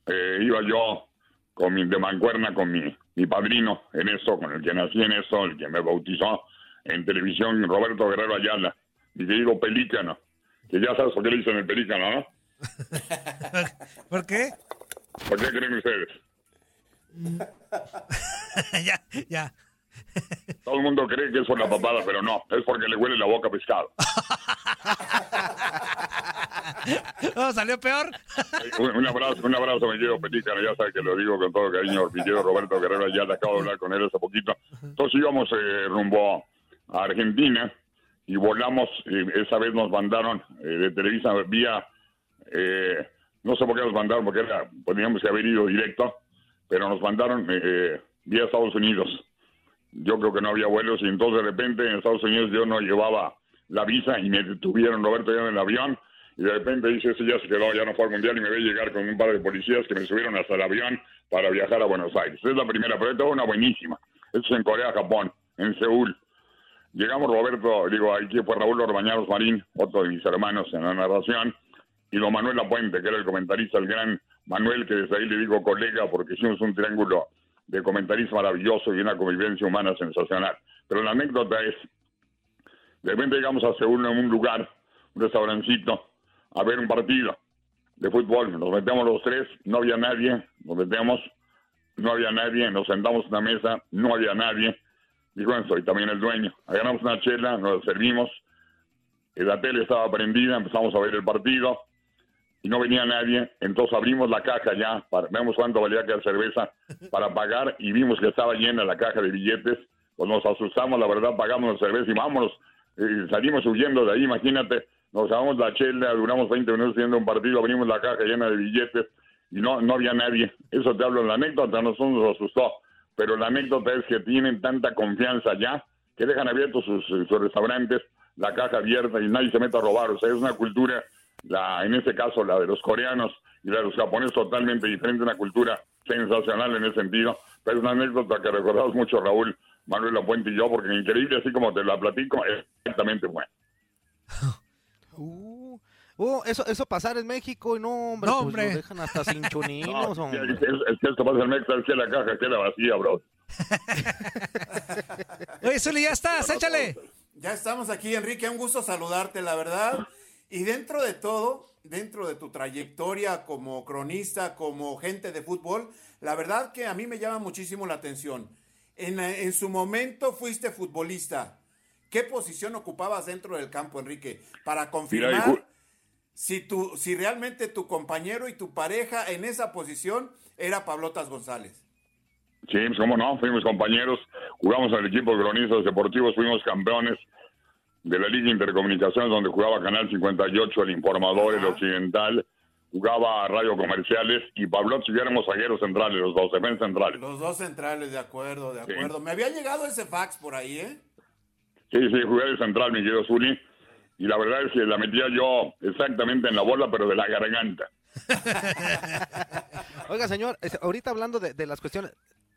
Eh, iba yo con mi, de mancuerna con mi, mi padrino en eso, con el que nací en eso, el que me bautizó en televisión, Roberto Guerrero Ayala, mi querido Pelícano, que ya sabes por qué le dicen el Pelícano, ¿no? ¿Por qué? ¿Por qué creen ustedes? ya, ya. Todo el mundo cree que es por la papada, pero no, es porque le huele la boca a pescado. No, salió peor. Un, un abrazo, un abrazo, mi querido Pelícano, ya sabes que lo digo con todo cariño, mi querido Roberto Guerrero, ya le acabo de hablar con él hace poquito. Entonces íbamos eh, rumbo a Argentina y volamos, eh, esa vez nos mandaron eh, de Televisa vía, eh, no sé por qué nos mandaron, porque era, podríamos haber ido directo, pero nos mandaron eh, eh, vía Estados Unidos. Yo creo que no había vuelos y entonces de repente en Estados Unidos yo no llevaba la visa y me detuvieron Roberto ya en el avión y de repente dice, ese ya se quedó, ya no fue al mundial y me ve llegar con un par de policías que me subieron hasta el avión para viajar a Buenos Aires. Es la primera, pero esta es una buenísima. Esto es en Corea, Japón, en Seúl. Llegamos Roberto, digo, aquí fue Raúl Orbañanos Marín, otro de mis hermanos en la narración, y don Manuel Lapuente, que era el comentarista, el gran Manuel, que desde ahí le digo colega, porque hicimos un triángulo de comentarismo maravilloso y una convivencia humana sensacional. Pero la anécdota es, de repente llegamos a Seúl en un lugar, un restaurancito, a ver un partido de fútbol. Nos metemos los tres, no había nadie, nos metemos, no había nadie, nos sentamos en una mesa, no había nadie. Dijo, bueno, soy también el dueño. Agarramos una chela, nos servimos, la tele estaba prendida, empezamos a ver el partido y no venía nadie. Entonces abrimos la caja ya, para, vemos cuánto valía cada cerveza para pagar y vimos que estaba llena la caja de billetes. Pues nos asustamos, la verdad, pagamos la cerveza y vámonos. Salimos huyendo de ahí, imagínate. Nos llevamos la chela, duramos 20 minutos viendo un partido, abrimos la caja llena de billetes y no, no había nadie. Eso te hablo en la anécdota, a nosotros nos asustó. Pero la anécdota es que tienen tanta confianza ya que dejan abiertos sus restaurantes, la caja abierta y nadie se mete a robar. O sea, es una cultura, la, en este caso la de los coreanos y la de los japoneses totalmente diferente, una cultura sensacional en ese sentido. Pero es una anécdota que recordamos mucho Raúl, Manuel Lapuente y yo, porque increíble, así como te la platico, es exactamente bueno. Uh, eso, eso pasar en México y no, hombre, No, pues hombre. lo dejan hasta sin choninos, No, hombre. es, es- es que esto pasa en México, es que la caja queda vacía, bro. Oye, Zuli, ya estás, échale. Ya estamos aquí, Enrique. Un gusto saludarte, la verdad. Y dentro de todo, dentro de tu trayectoria como cronista, como gente de fútbol, la verdad que a mí me llama muchísimo la atención. En, en su momento fuiste futbolista. ¿Qué posición ocupabas dentro del campo, Enrique? Para confirmar Mira, si, tu, si realmente tu compañero y tu pareja en esa posición era Pablotas González. Sí, pues cómo no, fuimos compañeros, jugamos el equipo de cronistas deportivos, fuimos campeones de la Liga Intercomunicaciones, donde jugaba Canal 58, El Informador, El Occidental, jugaba Radio Comerciales y Pablo yo éramos zagueros centrales, los dos, defensas centrales. Los dos centrales, de acuerdo, de Sí. acuerdo. Me había llegado ese fax por ahí, ¿eh? Sí, sí, jugué de central, mi querido Zuli, y la verdad es que la metía yo exactamente en la bola, pero de la garganta. Oiga, señor, ahorita hablando de, de las cuestiones,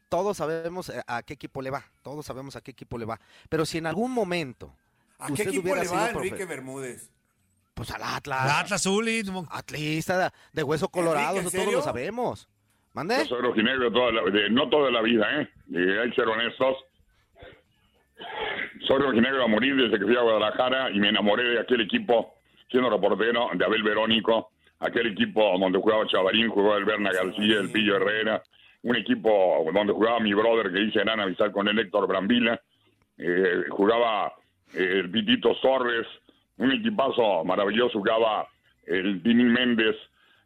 todos sabemos eh, a qué equipo le va, todos sabemos a qué equipo le va, pero si en algún momento ¿A qué equipo hubiera le va sido Enrique profe- Bermúdez? Pues al Atlas. El Atlas, Zuli. Atlista de, de hueso colorado, Enrique, eso ¿en todos lo sabemos. ¿Mande? Yo soy rojinegro toda la, de- no toda la vida, ¿eh? Y hay que ser honestos. Soy rojinegro a morir desde que fui a Guadalajara y me enamoré de aquel equipo, siendo reportero, de Abel Verónico, aquel equipo donde jugaba Chavarín, jugaba el Berna García, el Pillo Herrera, un equipo donde jugaba mi brother que dice Gran Avisar con el Héctor Brambila, eh, jugaba el Pitito Torres, un equipazo maravilloso, jugaba el Dini Méndez,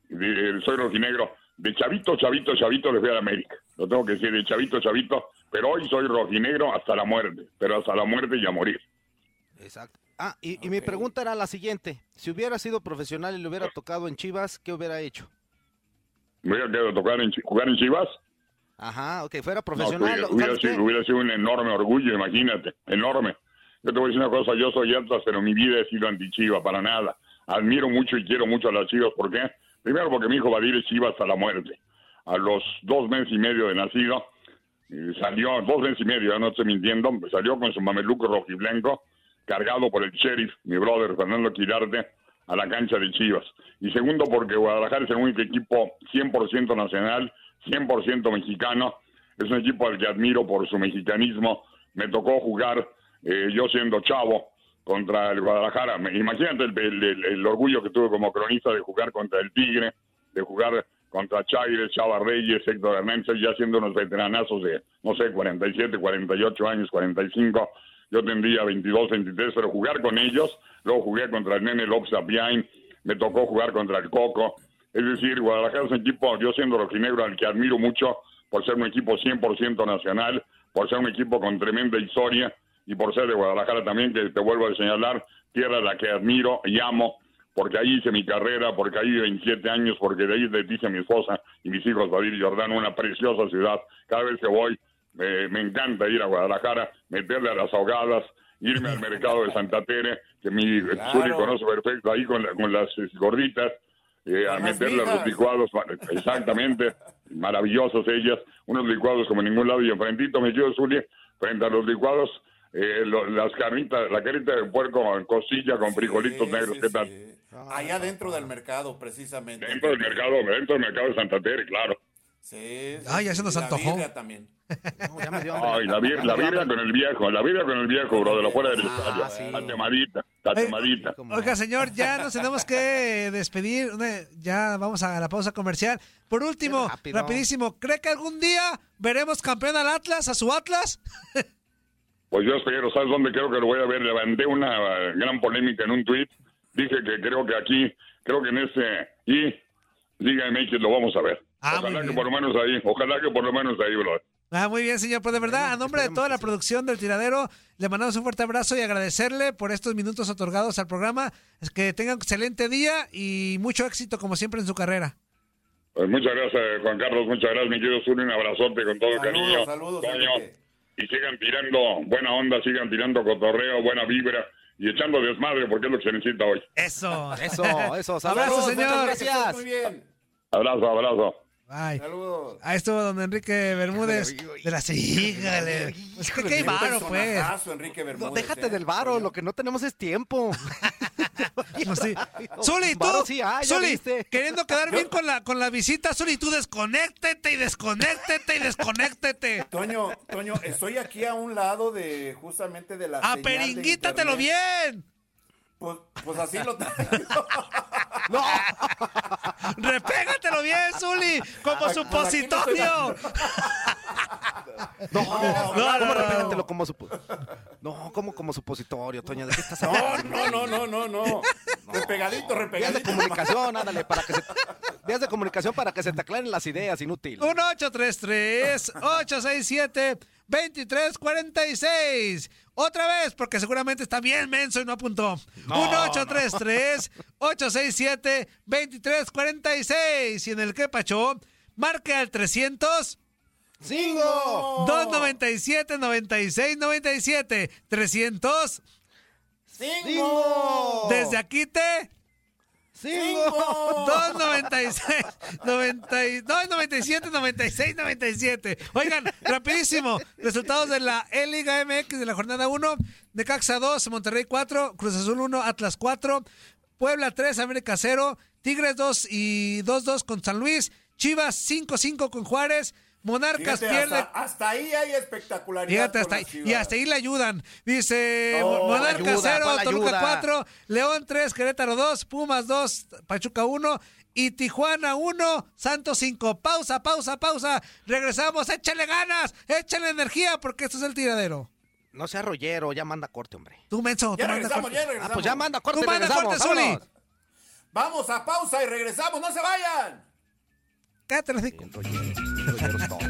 de- el Soy Rojinegro, de chavito, chavito, chavito les fui a la América, lo tengo que decir, de chavito, chavito, pero hoy soy rojinegro hasta la muerte, pero hasta la muerte y a morir. Exacto. Ah, y, y mi pregunta era la siguiente. Si hubiera sido profesional y le hubiera tocado en Chivas, ¿qué hubiera hecho? ¿Me hubiera quedado tocar en, jugar en Chivas? Ajá, ok, fuera No, profesional. hubiera, ¿sabes hubiera qué? sido, hubiera sido un enorme orgullo, imagínate, enorme. Yo te voy a decir una cosa, yo soy Atlas, pero mi vida he sido anti-Chiva, para nada. Admiro mucho y quiero mucho a las Chivas, ¿por qué? Primero porque mi hijo va a ir a Chivas hasta la muerte. A los dos meses y medio de nacido, salió, dos meses y medio, no estoy mintiendo, salió con su mameluco rojiblanco, cargado por el sheriff, mi brother Fernando Quirarte, a la cancha de Chivas. Y segundo, porque Guadalajara es el único equipo 100% nacional, 100% mexicano. Es un equipo al que admiro por su mexicanismo. Me tocó jugar, eh, yo siendo chavo, contra el Guadalajara. Imagínate el- el- el orgullo que tuve como cronista de jugar contra el Tigre, de jugar contra Chaires, Chava Reyes, Héctor Hernández, ya siendo unos veteranazos de, no sé, 47, 48 años, 45. Yo tendría 22, 23, pero jugar con ellos, luego jugué contra el Nene López Apiain, me tocó jugar contra el Coco. Es decir, Guadalajara es un equipo, yo siendo rojinegro, al que admiro mucho por ser un equipo 100% nacional, por ser un equipo con tremenda historia y por ser de Guadalajara también, que te vuelvo a señalar, tierra a la que admiro y amo, porque ahí hice mi carrera, porque ahí 27 años, porque de ahí le dice a mi esposa y mis hijos David y Jordán, una preciosa ciudad. Cada vez que voy, eh, me encanta ir a Guadalajara, meterle a las ahogadas, irme al mercado de Santa Tere, que mi Claro. Zuri conoce perfecto, ahí con, la- con las eh, gorditas, eh, a meterle a los licuados, exactamente, maravillosas ellas, unos licuados como en ningún lado, y enfrentito me quedo Zuli, frente a los licuados, eh, lo- las carnitas, la carita de puerco en costilla con frijolitos negros, ¿qué tal? Allá dentro del mercado, precisamente. Dentro del mercado, dentro del mercado de Santa Tere, claro. Sí. sí, Ay, ya se sí, nos la antojó. birria también. Ay, la, vir, la birria con el viejo, la birria con el viejo, bro, de la fuera del Ah, estadio. La temadita, la temadita. Oiga, señor, ya nos tenemos que despedir. Ya vamos a la pausa comercial. Por último, rapidísimo, ¿cree que algún día veremos campeón al Atlas, a su Atlas? Pues yo espero, ¿sabes dónde creo que lo voy a ver? Levanté una eh, gran polémica en un tweet. Dije que creo que aquí, creo que en este y Liga MX lo vamos a ver. Ah, ojalá que por lo menos ahí, ojalá que por lo menos ahí, bro. Ah, muy bien, señor. Pues de verdad, a nombre de toda que la producción del tiradero, le mandamos un fuerte abrazo y agradecerle por estos minutos otorgados al programa. Es que tenga un excelente día y mucho éxito, como siempre, en su carrera. Pues muchas gracias, Juan Carlos, muchas gracias, mi querido Zuli, un abrazote con todo el Saludos, cariño. saludos, Toño. Y sigan tirando buena onda, sigan tirando cotorreo, buena vibra y echando desmadre porque es lo que se necesita hoy. Eso. Eso, eso. Abrazo, saludos, señor. Gracias. Muy bien. Abrazo, abrazo. Bye. Saludos. Ahí estuvo don Enrique Bermúdez de la Híjale. Pues que qué varo, pues. No, déjate ¿eh? del varo, lo que no tenemos es tiempo. Pues sí. Zuli, tú, sí hay, Zuli, viste. queriendo quedar bien con la, con la visita, Zuli, tú desconéctete y desconéctete y desconéctete. Toño, Toño, estoy aquí a un lado de justamente de la A señal de peringuítatelo internet. bien. Pues, pues así lo traigo. No, Repégatelo bien, Zuli, como aquí no supositorio. no, no, ¿cómo no. repégatelo como supo- No, como como supositorio, Toño, ¿de qué estás No, hablando? no, no, no, no, no. Repegadito, Vías de repegadito. comunicación, ándale, para que se... Vías de comunicación para que se te aclaren las ideas, inútil. 1-833-867-2346. Otra vez, porque seguramente está bien menso y no apuntó. 1-833-867-2346. Y en el que pachó, marque al 300. ¡Cinco! 297 96 97 300 ¡Cinco! Desde aquí te ¡Cinco! 296 90 297 96 97. Oigan, rapidísimo, resultados de la E Liga MX de la jornada 1, Necaxa 2, Monterrey 4, Cruz Azul 1, Atlas 4, Puebla 3, América 0, Tigres 2 y 2-2 con San Luis, Chivas 5-5 con Juárez, Monarcas Fíjate, pierde hasta, hasta ahí hay espectacularidad. Fíjate, hasta ahí, y hasta ahí le ayudan. Dice No, Monarca ayuda, 0, ¿cuál Toluca ayuda? 4, León 3, Querétaro 2, Pumas 2, Pachuca 1 y Tijuana 1, Santos 5. Pausa, pausa, pausa. Regresamos, échale ganas, échale energía porque esto es el tiradero. No sea rollero, ya manda corte, hombre. Tú, menso, Ya tú manda regresamos, corte. ya regresamos. Ah, pues ya manda corte, Tú manda regresamos, corte, Zuli. Vamos a pausa y regresamos. ¡No se vayan! Cállate los hocico. Rolleros todos.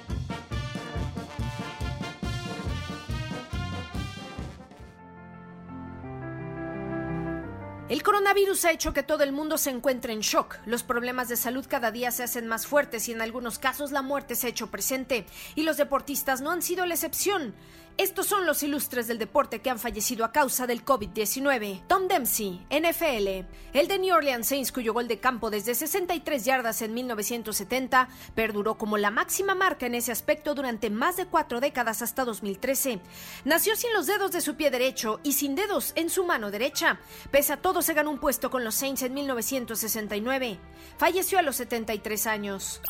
El coronavirus ha hecho que todo el mundo se encuentre en shock. Los problemas de salud cada día se hacen más fuertes y en algunos casos la muerte se ha hecho presente. Y los deportistas no han sido la excepción. Estos son los ilustres del deporte que han fallecido a causa del COVID-19. Tom Dempsey, NFL. El de New Orleans Saints, cuyo gol de campo desde 63 yardas en 1970 perduró como la máxima marca en ese aspecto durante más de cuatro décadas hasta 2013. Nació sin los dedos de su pie derecho y sin dedos en su mano derecha. Pese a todo, se ganó un puesto con los Saints en 1969. Falleció a los 73 años.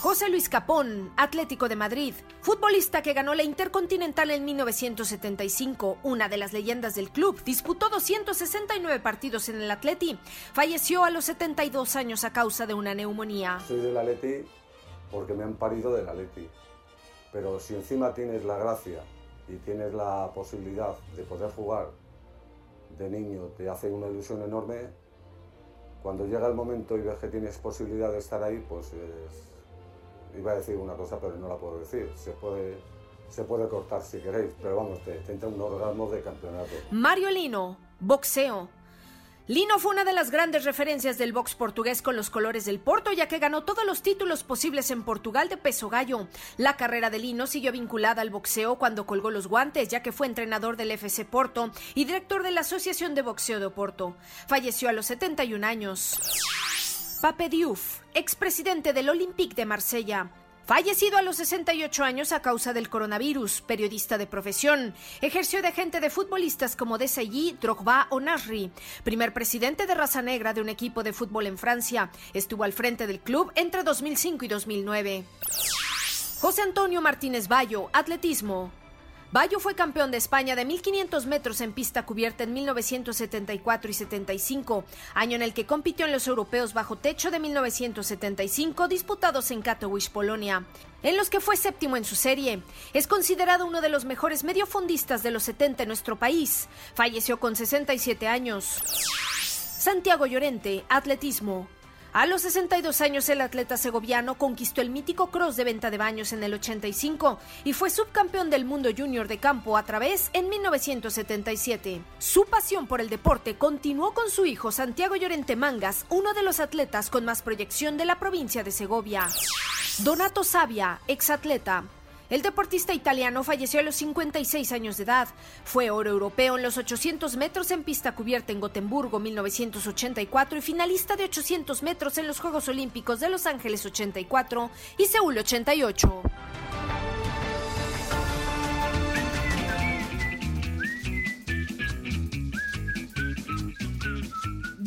José Luis Capón, Atlético de Madrid, futbolista que ganó la Intercontinental en 1975, una de las leyendas del club, disputó 269 partidos en el Atleti, falleció a los 72 años a causa de una neumonía. Soy del Atleti porque me han parido del Atleti. Pero si encima tienes la gracia y tienes la posibilidad de poder jugar de niño, te hace una ilusión enorme. Cuando llega el momento y ves que tienes posibilidad de estar ahí, pues es- iba a decir una cosa, pero no la puedo decir. Se puede, se puede cortar si queréis, pero vamos, te, te un orgasmo de campeonato. Mario Lino, boxeo. Lino fue una de las grandes referencias del box portugués con los colores del Porto, ya que ganó todos los títulos posibles en Portugal de peso gallo. La carrera de Lino siguió vinculada al boxeo cuando colgó los guantes, ya que fue entrenador del FC Porto y director de la Asociación de Boxeo de Oporto. Falleció a los 71 años. Pape Diouf, expresidente del Olympique de Marsella. Fallecido a los 68 años a causa del coronavirus, periodista de profesión, ejerció de agente de futbolistas como Desailly, Drogba o Nasri. Primer presidente de raza negra de un equipo de fútbol en Francia, estuvo al frente del club entre 2005 y 2009. José Antonio Martínez Bayo, atletismo. Bayo fue campeón de España de 1500 metros en pista cubierta en 1974 y 75, año en el que compitió en los europeos bajo techo de 1975 disputados en Katowice, Polonia, en los que fue séptimo en su serie. Es considerado uno de los mejores mediofondistas de los 70 en nuestro país. Falleció con 67 años. Santiago Llorente, atletismo. A los 62 años el atleta segoviano conquistó el mítico cross de venta de baños en el 85 y fue subcampeón del mundo junior de campo a través en 1977. Su pasión por el deporte continuó con su hijo Santiago Llorente Mangas, uno de los atletas con más proyección de la provincia de Segovia. Donato Savia, exatleta. El deportista italiano falleció a los 56 años de edad. Fue oro europeo en los 800 metros en pista cubierta en Gotemburgo 1984 y finalista de 800 metros en los Juegos Olímpicos de Los Ángeles 84 y Seúl 88.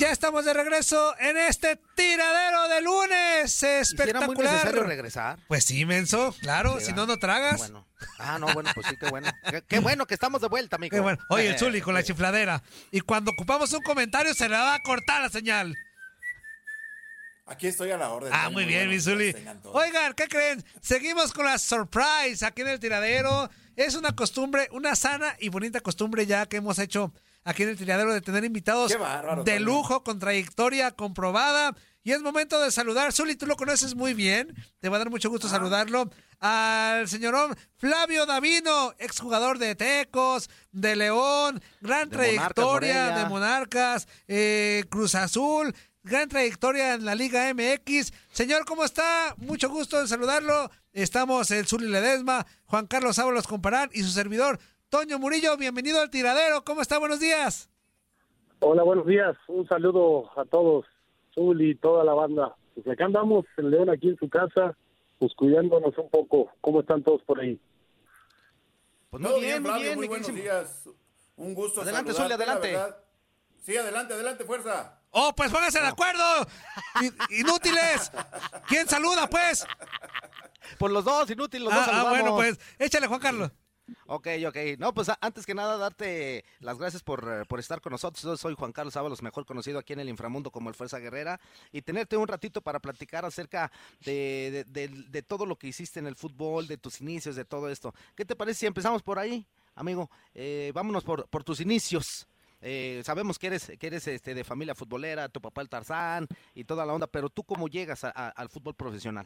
Ya estamos de regreso en este tiradero de lunes. ¿Era Espectacular. muy necesario regresar? Pues sí, menso, claro, Sí, si no, no tragas. Bueno. Ah, no, bueno, pues sí, qué bueno. Qué, qué bueno que estamos de vuelta, amigo. Qué bueno. Oye, el Eh, Zuli con la chifladera. Y cuando ocupamos un comentario se le va a cortar la señal. Aquí estoy a la orden. Ah, Estoy muy bien, bueno, mi Zuli. Oigan, ¿qué creen? Seguimos con la surprise aquí en el tiradero. Es una costumbre, una sana y bonita costumbre ya que hemos hecho aquí en el tiradero de tener invitados bárbaro, de lujo, con trayectoria comprobada. Y es momento de saludar. Zuli, tú lo conoces muy bien. Te va a dar mucho gusto Ah. saludarlo. Al señorón Flavio Davino, exjugador de Tecos, de León, gran De trayectoria de Monarcas, eh, Cruz Azul. gran trayectoria en la Liga MX. Señor, ¿cómo está? Mucho gusto en saludarlo. Estamos el Zuli Ledesma, Juan Carlos Ábalos Comparán y su servidor, Toño Murillo. Bienvenido al tiradero. ¿Cómo está? Buenos días. Hola, buenos días. Un saludo a todos, Zuli y toda la banda. Pues acá andamos, el León aquí en su casa, pues cuidándonos un poco. ¿Cómo están todos por ahí? Pues muy bien, muy bien, muy buenos días. Un gusto Adelante, Zuli, adelante. Sí, adelante, adelante, fuerza. Oh, pues pónganse de acuerdo. Inútiles. ¿Quién saluda, pues? Por los dos, inútiles, los ah, dos ah, saludamos. bueno, pues échale, Juan Carlos. Ok, ok. No, pues antes que nada, darte las gracias por, eh, por estar con nosotros. Yo soy Juan Carlos Ábalos, mejor conocido aquí en el inframundo como el Fuerza Guerrera, y tenerte un ratito para platicar acerca de, de, de, de todo lo que hiciste en el fútbol, de tus inicios, de todo esto. ¿Qué te parece si empezamos por ahí, amigo? Eh, vámonos por, por tus inicios. Eh, sabemos que eres, que eres este, de familia futbolera, tu papá el Tarzán y toda la onda, pero tú cómo llegas al fútbol profesional?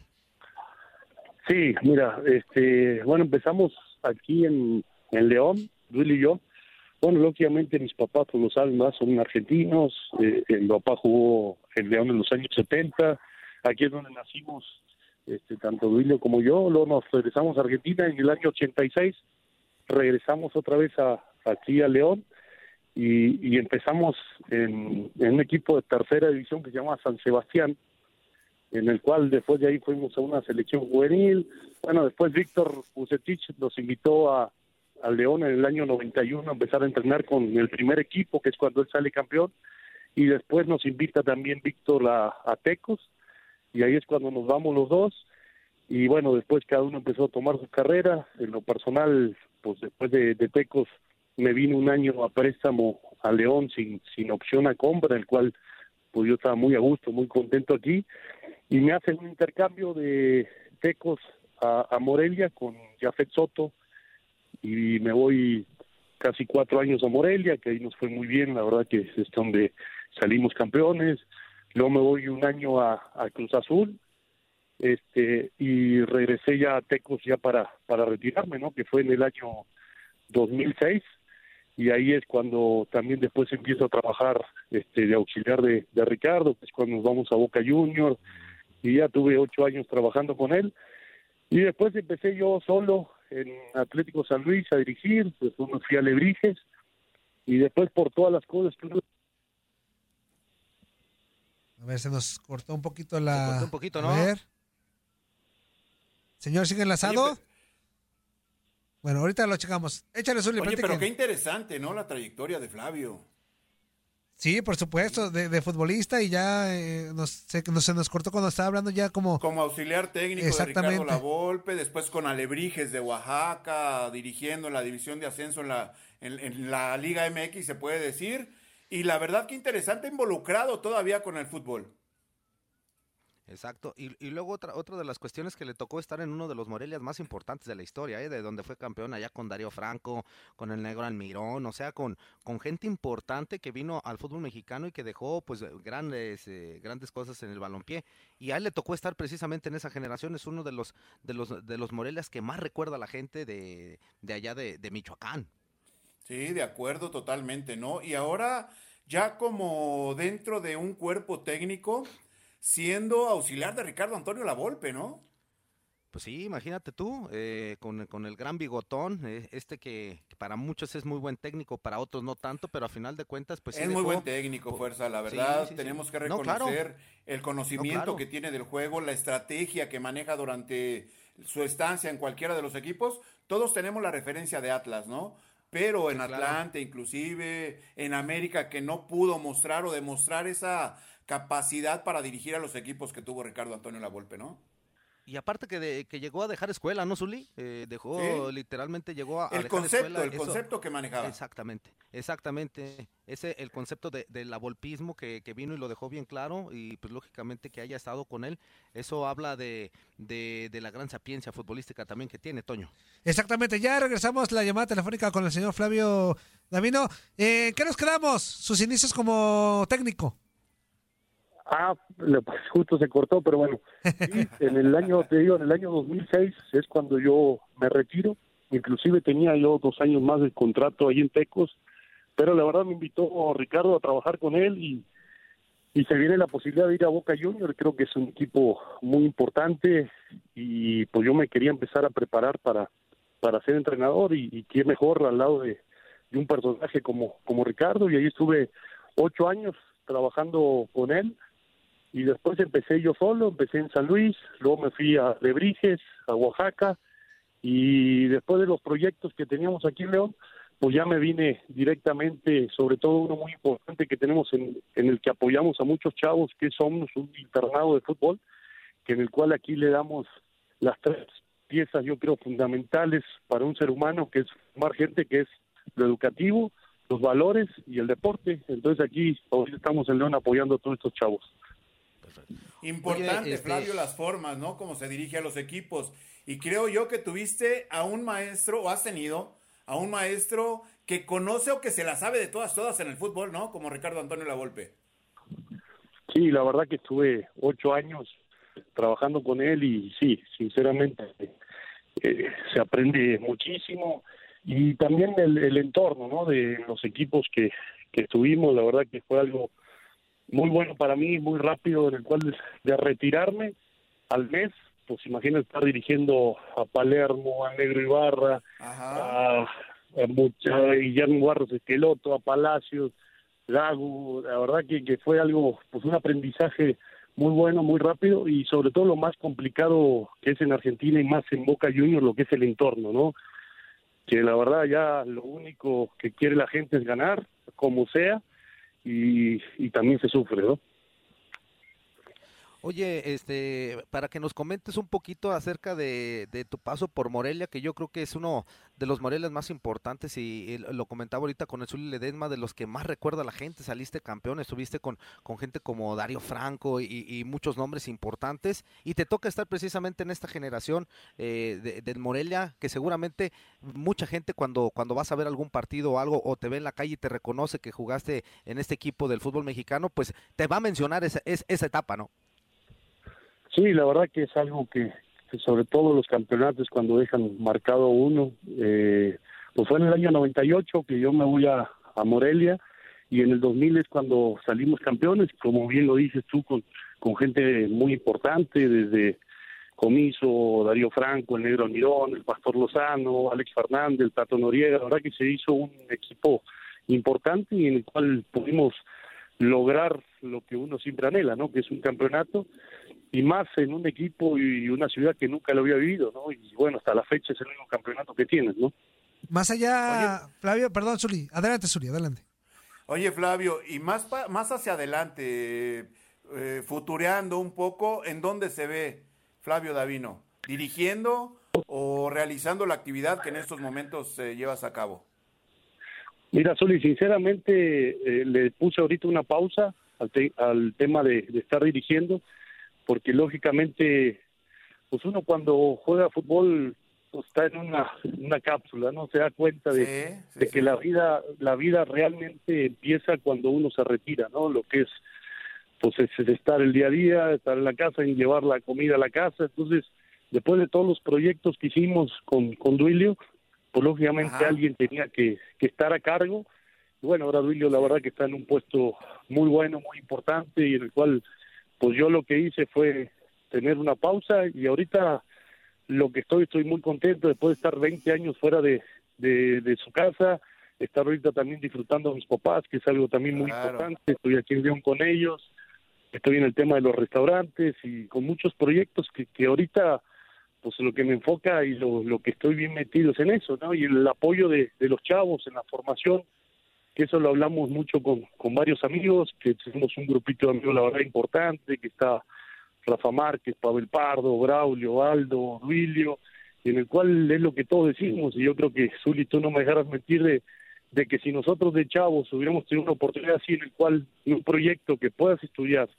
Sí, mira, este, bueno, empezamos aquí en, en León, Luis y yo. Bueno, lógicamente mis papás, pues lo saben son argentinos. eh, mi papá jugó en León en los años 70. Aquí es donde nacimos, este, tanto Duilio como yo. Luego nos regresamos a Argentina en el año 86. Regresamos otra vez a, aquí a León y, y empezamos en, en un equipo de tercera división que se llama San Sebastián en el cual después de ahí fuimos a una selección juvenil. Bueno, después Víctor Bucetich nos invitó a, a León en el año 91 a empezar a entrenar con el primer equipo, que es cuando él sale campeón, y después nos invita también Víctor a, a Tecos, y ahí es cuando nos vamos los dos, y bueno, después cada uno empezó a tomar su carrera, en lo personal, pues después de, Tecos me vine un año a préstamo a León sin, sin opción a compra, el cual pues yo estaba muy a gusto, muy contento aquí, y me hacen un intercambio de Tecos a, Morelia con Jafet Soto y me voy casi cuatro años a Morelia, que ahí nos fue muy bien, la verdad que es donde salimos campeones, luego me voy un año a, a Cruz Azul, este y regresé ya a Tecos ya para para retirarme, ¿no? Que fue en el año 2006 y ahí es cuando también después empiezo a trabajar este de auxiliar de, de Ricardo, que es cuando nos vamos a Boca Junior y ya tuve ocho años trabajando con él y después empecé yo solo en Atlético San Luis a dirigir, pues me fui a Lebrijes y después por todas las cosas que uno A ver, se nos cortó un poquito la. cortó un poquito, A ¿no? ver. Señor, ¿sigue enlazado? Bueno, ahorita lo checamos. Échale, Zuli, Oye, pero qué interesante, ¿no? La trayectoria de Flavio. Sí, por supuesto, de, de futbolista y ya eh, nos, se, nos- se nos cortó cuando estaba hablando ya como... Como auxiliar técnico de Exactamente. Ricardo Lavolpe, después con Alebrijes de Oaxaca, dirigiendo en la división de ascenso en la, en, en la Liga MX, se puede decir. Y la verdad que interesante, involucrado todavía con el fútbol. Exacto. Y, y luego otra, otra de las cuestiones que le tocó estar en uno de los Morelias más importantes de la historia, ¿eh? de donde fue campeón allá con Darío Franco, con el negro Almirón, o sea, con, con gente importante que vino al fútbol mexicano y que dejó pues grandes, eh, grandes cosas en el balompié. Y a él le tocó estar precisamente en esa generación, es uno de los, de los, de los Morelias que más recuerda a la gente de, de allá de, de Michoacán. Sí, de acuerdo totalmente, ¿no? Y ahora ya como dentro de un cuerpo técnico, siendo auxiliar de Ricardo Antonio Lavolpe, ¿no? Pues sí, imagínate tú, eh, con, con el gran bigotón, eh, este que, que para muchos es muy buen técnico, para otros no tanto, pero a final de cuentas, pues sí es muy dejó- buen técnico, Fuerza, la verdad. sí, sí. tenemos que No, claro. reconocer el conocimiento No, claro. que tiene del juego, la estrategia que maneja durante su estancia en cualquiera de los equipos. Todos tenemos la referencia de Atlas, ¿no? Pero en claro. Atlante, inclusive en América, que no pudo mostrar o demostrar esa capacidad para dirigir a los equipos que tuvo Ricardo Antonio Lavolpe, ¿no? Y aparte que, de- que llegó a dejar escuela, ¿no, Zuli? Eh, dejó, Sí. literalmente llegó a, El dejar concepto, escuela, el eso- concepto que manejaba. Exactamente, exactamente. Ese, el concepto de, del avolpismo que, que vino y lo dejó bien claro y pues lógicamente que haya estado con él, eso habla de, de, de la gran sapiencia futbolística también que tiene, Toño. Exactamente, ya regresamos la llamada telefónica con el señor Flavio Davino. Eh, ¿Qué nos quedamos? Sus inicios como técnico. Ah, pues justo se cortó, pero bueno, en el año, te digo, en el año 2006 es cuando yo me retiro, inclusive tenía yo dos años más de contrato ahí en Tecos, pero la verdad me invitó Ricardo a trabajar con él y, y se viene la posibilidad de ir a Boca Junior, creo que es un equipo muy importante y pues yo me quería empezar a preparar para, para ser entrenador y, y qué mejor al lado de, de un personaje como, como Ricardo. Y ahí estuve ocho años trabajando con él y después empecé yo solo, empecé en San Luis, luego me fui a Lebrijes, a Oaxaca y después de los proyectos que teníamos aquí en León, pues ya me vine directamente, sobre todo uno muy importante que tenemos en, el que apoyamos a muchos chavos, que somos un internado de fútbol, que en el cual aquí le damos las tres piezas, yo creo, fundamentales para un ser humano, que es formar gente, que es lo educativo, los valores y el deporte. Entonces aquí hoy estamos en León apoyando a todos estos chavos. Importante, Oye, este- Flavio, las formas, ¿no? Cómo se dirige a los equipos. Y creo yo que tuviste a un maestro, o has tenido a un maestro que conoce o que se la sabe de todas, todas en el fútbol, ¿no? Como Ricardo Antonio Lavolpe. Sí, la verdad que estuve ocho años trabajando con él y sí, sinceramente eh, se aprende muchísimo y también el, el entorno, ¿no? De los equipos que, que estuvimos, la verdad que fue algo muy bueno para mí, muy rápido, en el cual de retirarme al mes, pues imagina estar dirigiendo a Palermo, a Negro Ibarra, a, a, mucha- a Guillermo Barros Esqueloto, a Palacios, Lago, la verdad que, que fue algo, pues un aprendizaje muy bueno, muy rápido y sobre todo lo más complicado que es en Argentina y más en Boca Juniors, lo que es el entorno, ¿no? Que la verdad ya lo único que quiere la gente es ganar, como sea, y, y también se sufre, ¿no? Oye, este, para que nos comentes un poquito acerca de, de tu paso por Morelia, que yo creo que es uno de los Morelia más importantes y, lo comentaba ahorita con el Zuli Ledesma, de los que más recuerda la gente, saliste campeón, estuviste con, gente como Dario Franco y, muchos nombres importantes y te toca estar precisamente en esta generación eh, de, del Morelia, que seguramente mucha gente cuando, cuando vas a ver algún partido o algo o te ve en la calle y te reconoce que jugaste en este equipo del fútbol mexicano, pues te va a mencionar esa, es- esa etapa, ¿no? Sí, la verdad que es algo que, sobre todo los campeonatos cuando dejan marcado uno, eh, pues fue en el año 98 que yo me voy a, a Morelia y en el 2000 es cuando salimos campeones, como bien lo dices tú, con, con gente muy importante, desde Comiso, Darío Franco, el Negro Mirón, el Pastor Lozano, Alex Fernández, el Tato Noriega, la verdad que se hizo un equipo importante y en el cual pudimos lograr lo que uno siempre anhela, ¿no? Que es un campeonato y más en un equipo y una ciudad que nunca lo había vivido, ¿no? Y bueno, hasta la fecha es el único campeonato que tienes, ¿no? Más allá, Flavio, perdón, Zuli. Adelante, Zuli, adelante. Oye, Flavio, y más, pa- más hacia adelante, eh, futureando un poco, ¿en dónde se ve Flavio Davino? ¿Dirigiendo o realizando la actividad que en estos momentos eh, llevas a cabo? Mira, Zuli, sinceramente eh, le puse ahorita una pausa al, te- al tema de, de estar dirigiendo, porque lógicamente, pues uno cuando juega fútbol pues, está en una, una cápsula, no se da cuenta de, de que la vida la vida realmente empieza cuando uno se retira, ¿no? Lo que es pues es, es estar el día a día, estar en la casa y llevar la comida a la casa. Entonces, después de todos los proyectos que hicimos con, con Duilio, pues lógicamente alguien tenía que, que estar a cargo. Y bueno, ahora Duilio la verdad que está en un puesto muy bueno, muy importante y en el cual pues yo lo que hice fue tener una pausa y ahorita lo que estoy, estoy muy contento después de estar 20 años fuera de, de, de su casa, estar ahorita también disfrutando a mis papás, que es algo también muy importante, estoy aquí en León con ellos, estoy en el tema de los restaurantes y con muchos proyectos que, que ahorita pues lo que me enfoca y lo, lo que estoy bien metido es en eso, ¿no? Y el apoyo de, de los chavos en la formación, que eso lo hablamos mucho con, con varios amigos, que tenemos un grupito de amigos, la verdad, importante, que está Rafa Márquez, Pavel Pardo, Braulio, Aldo, Duilio, en el cual es lo que todos decimos, y yo creo que, Zuli, tú no me dejarás mentir de, de que si nosotros de chavos hubiéramos tenido una oportunidad así en el cual, un proyecto que puedas estudiar,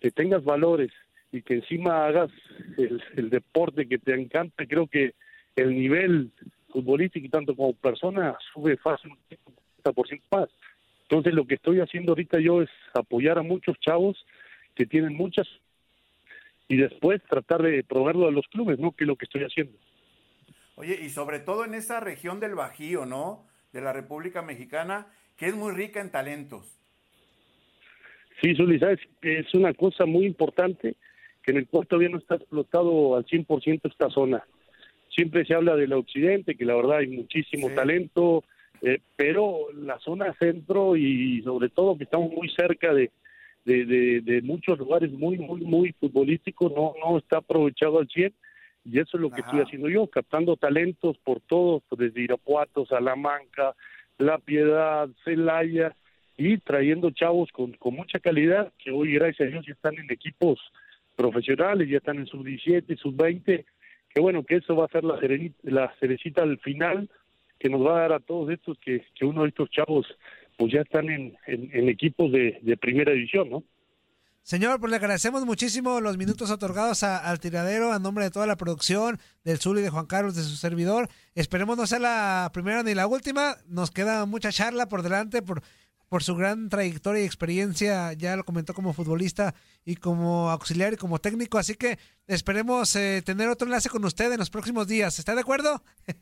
que tengas valores y que encima hagas el, el deporte que te encanta, creo que el nivel futbolístico y tanto como persona sube fácil un 50% más. Entonces lo que estoy haciendo ahorita yo es apoyar a muchos chavos que tienen muchas y después tratar de proveerlo a los clubes, ¿no? Que es lo que estoy haciendo. Oye, y sobre todo en esa región del Bajío, ¿no? De la República Mexicana, que es muy rica en talentos. Sí, Zuli, sabes, es una cosa muy importante que en el cual todavía no está explotado al 100% esta zona. Siempre se habla del occidente, que la verdad hay muchísimo talento, eh, pero la zona centro y sobre todo que estamos muy cerca de, de, de- de muchos lugares muy, muy, muy futbolísticos, no, no está aprovechado al 100 y eso es lo que estoy haciendo yo, captando talentos por todos, desde Irapuato, Salamanca, La Piedad, Celaya, y trayendo chavos con, con mucha calidad, que hoy, gracias a Dios, ya están en equipos profesionales, ya están en sub-17, sub-20, que bueno, que eso va a ser la, cereni- la cerecita al final, que nos va a dar a todos estos que, que uno de estos chavos pues ya están en, en, equipos de, primera división, ¿no? Señor, pues le agradecemos muchísimo los minutos otorgados al tiradero a nombre de toda la producción, del Zul y de Juan Carlos, de su servidor. Esperemos no sea la primera ni la última. Nos queda mucha charla por delante por, por su gran trayectoria y experiencia. Ya lo comentó como futbolista y como auxiliar y como técnico. Así que esperemos eh, tener otro enlace con usted en los próximos días. ¿Está de acuerdo?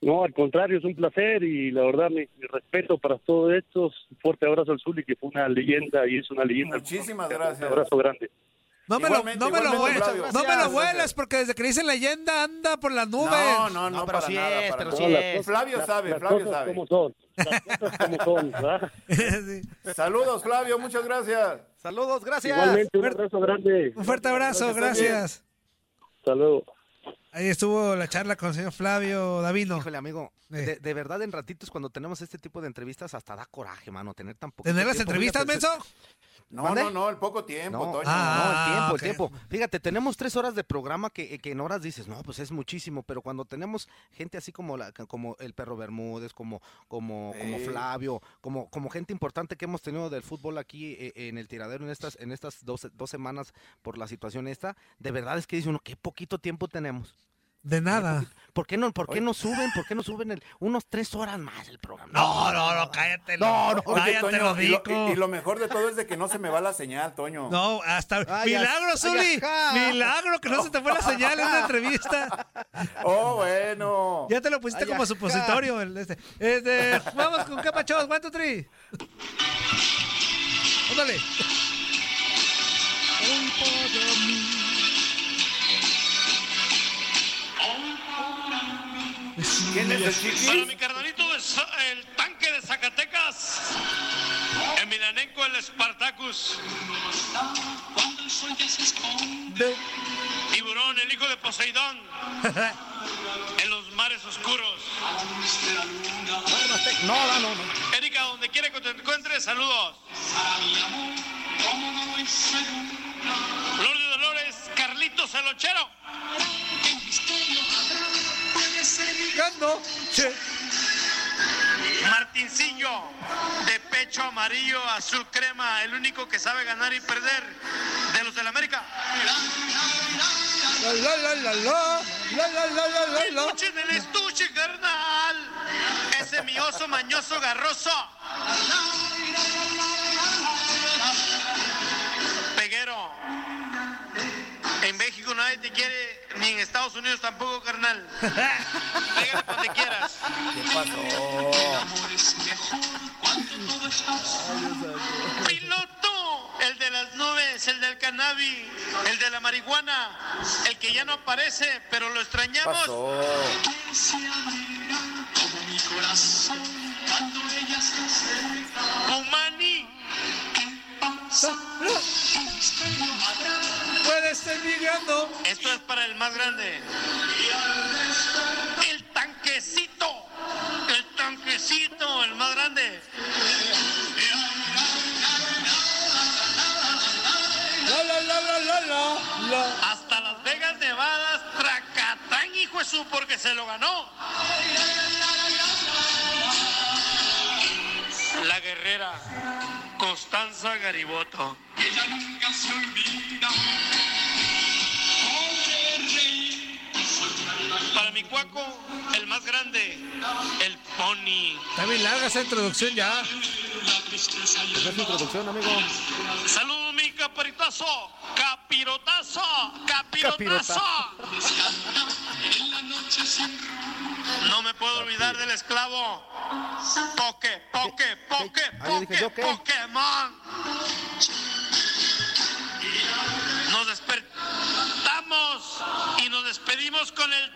No, al contrario, es un placer y la verdad mi, mi respeto para todos estos. Un fuerte abrazo al Zuli, que fue una leyenda y es una leyenda. Muchísimas gracias. Un abrazo grande. No me lo, no me lo, Flavio. no me lo vuelas porque desde que le dicen leyenda anda por las nubes. No, no, no, No, pero para sí nada, es, para pero nada. sí las es. cosas- Flavio sabe, Flavio sabe. como son. Las cosas como son, ¿verdad? Saludos, Flavio, muchas gracias. Saludos, gracias. Igualmente, un abrazo grande. Un fuerte abrazo, gracias. Hasta luego. Ahí estuvo la charla con el señor Flavio Davino. Híjole, amigo, Eh. de, de verdad en ratitos cuando tenemos este tipo de entrevistas hasta da coraje, mano, tener tan poco ¿Tener las entrevistas, Menso? No, no, no, el poco tiempo, No, Toño. Ah, no, el tiempo, ok. el tiempo. Fíjate, tenemos tres horas de programa que, que en horas dices, no, pues es muchísimo, pero cuando tenemos gente así como la, como el perro Bermúdez, como, como, como. Flavio, como, como gente importante que hemos tenido del fútbol aquí eh, en el tiradero en estas, en estas dos, dos semanas por la situación esta, de verdad es que dice uno, qué poquito tiempo tenemos. De nada. ¿Por qué no, por qué no suben? ¿Por qué no suben el, unos tres horas más el programa? No, no, no, cállate. No, no, Oye, cállate, Toño, lo y, lo, digo. y- y lo mejor de todo es de que no se me va la señal, Toño. No, hasta. Ay, milagro, Zuli. Milagro que no se te fue la señal en la entrevista. Oh, bueno. Ya te lo pusiste Ay, como ajá. supositorio. el este. Este, vamos con capachos, one, two, three. Ándale. ¿Quién es el Para mi carnalito es el tanque de Zacatecas. En Milanenco el Spartacus. Tiburón, el hijo de Poseidón. En los mares oscuros. No, no, no, no. Erika, donde quiera que te encuentres, saludos. Flor de Dolores, Carlitos el Ochero. Gando. Che. Martincillo, de pecho amarillo, azul crema, el único que sabe ganar y perder de los del América. La, la, la, la, la. La, la, la, la, la, la. Estuche carnal. Ese mi oso mañoso garroso. Peguero. En México nadie te quiere, ni en Estados Unidos tampoco, carnal. Pégale donde quieras. ¿Qué pasó? Piloto, el de las nubes, el del cannabis, el de la marihuana, el que ya no aparece, pero lo ¿Qué extrañamos. pasó? Humani, Puedes estar migrando. esto es para el más grande. El tanquecito, el tanquecito, el más grande. La, la, la, la, la, la. la. Hasta Las Vegas, Nevadas, Tracatán, hijo de su, porque se lo ganó. La guerrera, Constanza Gariboto. Para mi cuaco, el más grande, el pony. Está bien larga esa introducción ya. Esa es introducción, amigo. Saludos, mi caparitazo, capirotazo, capirotazo. No me puedo olvidar del esclavo. Poke, poke, poke, poke, ¿yo qué? Pokémon. Nos despertamos y nos despedimos con el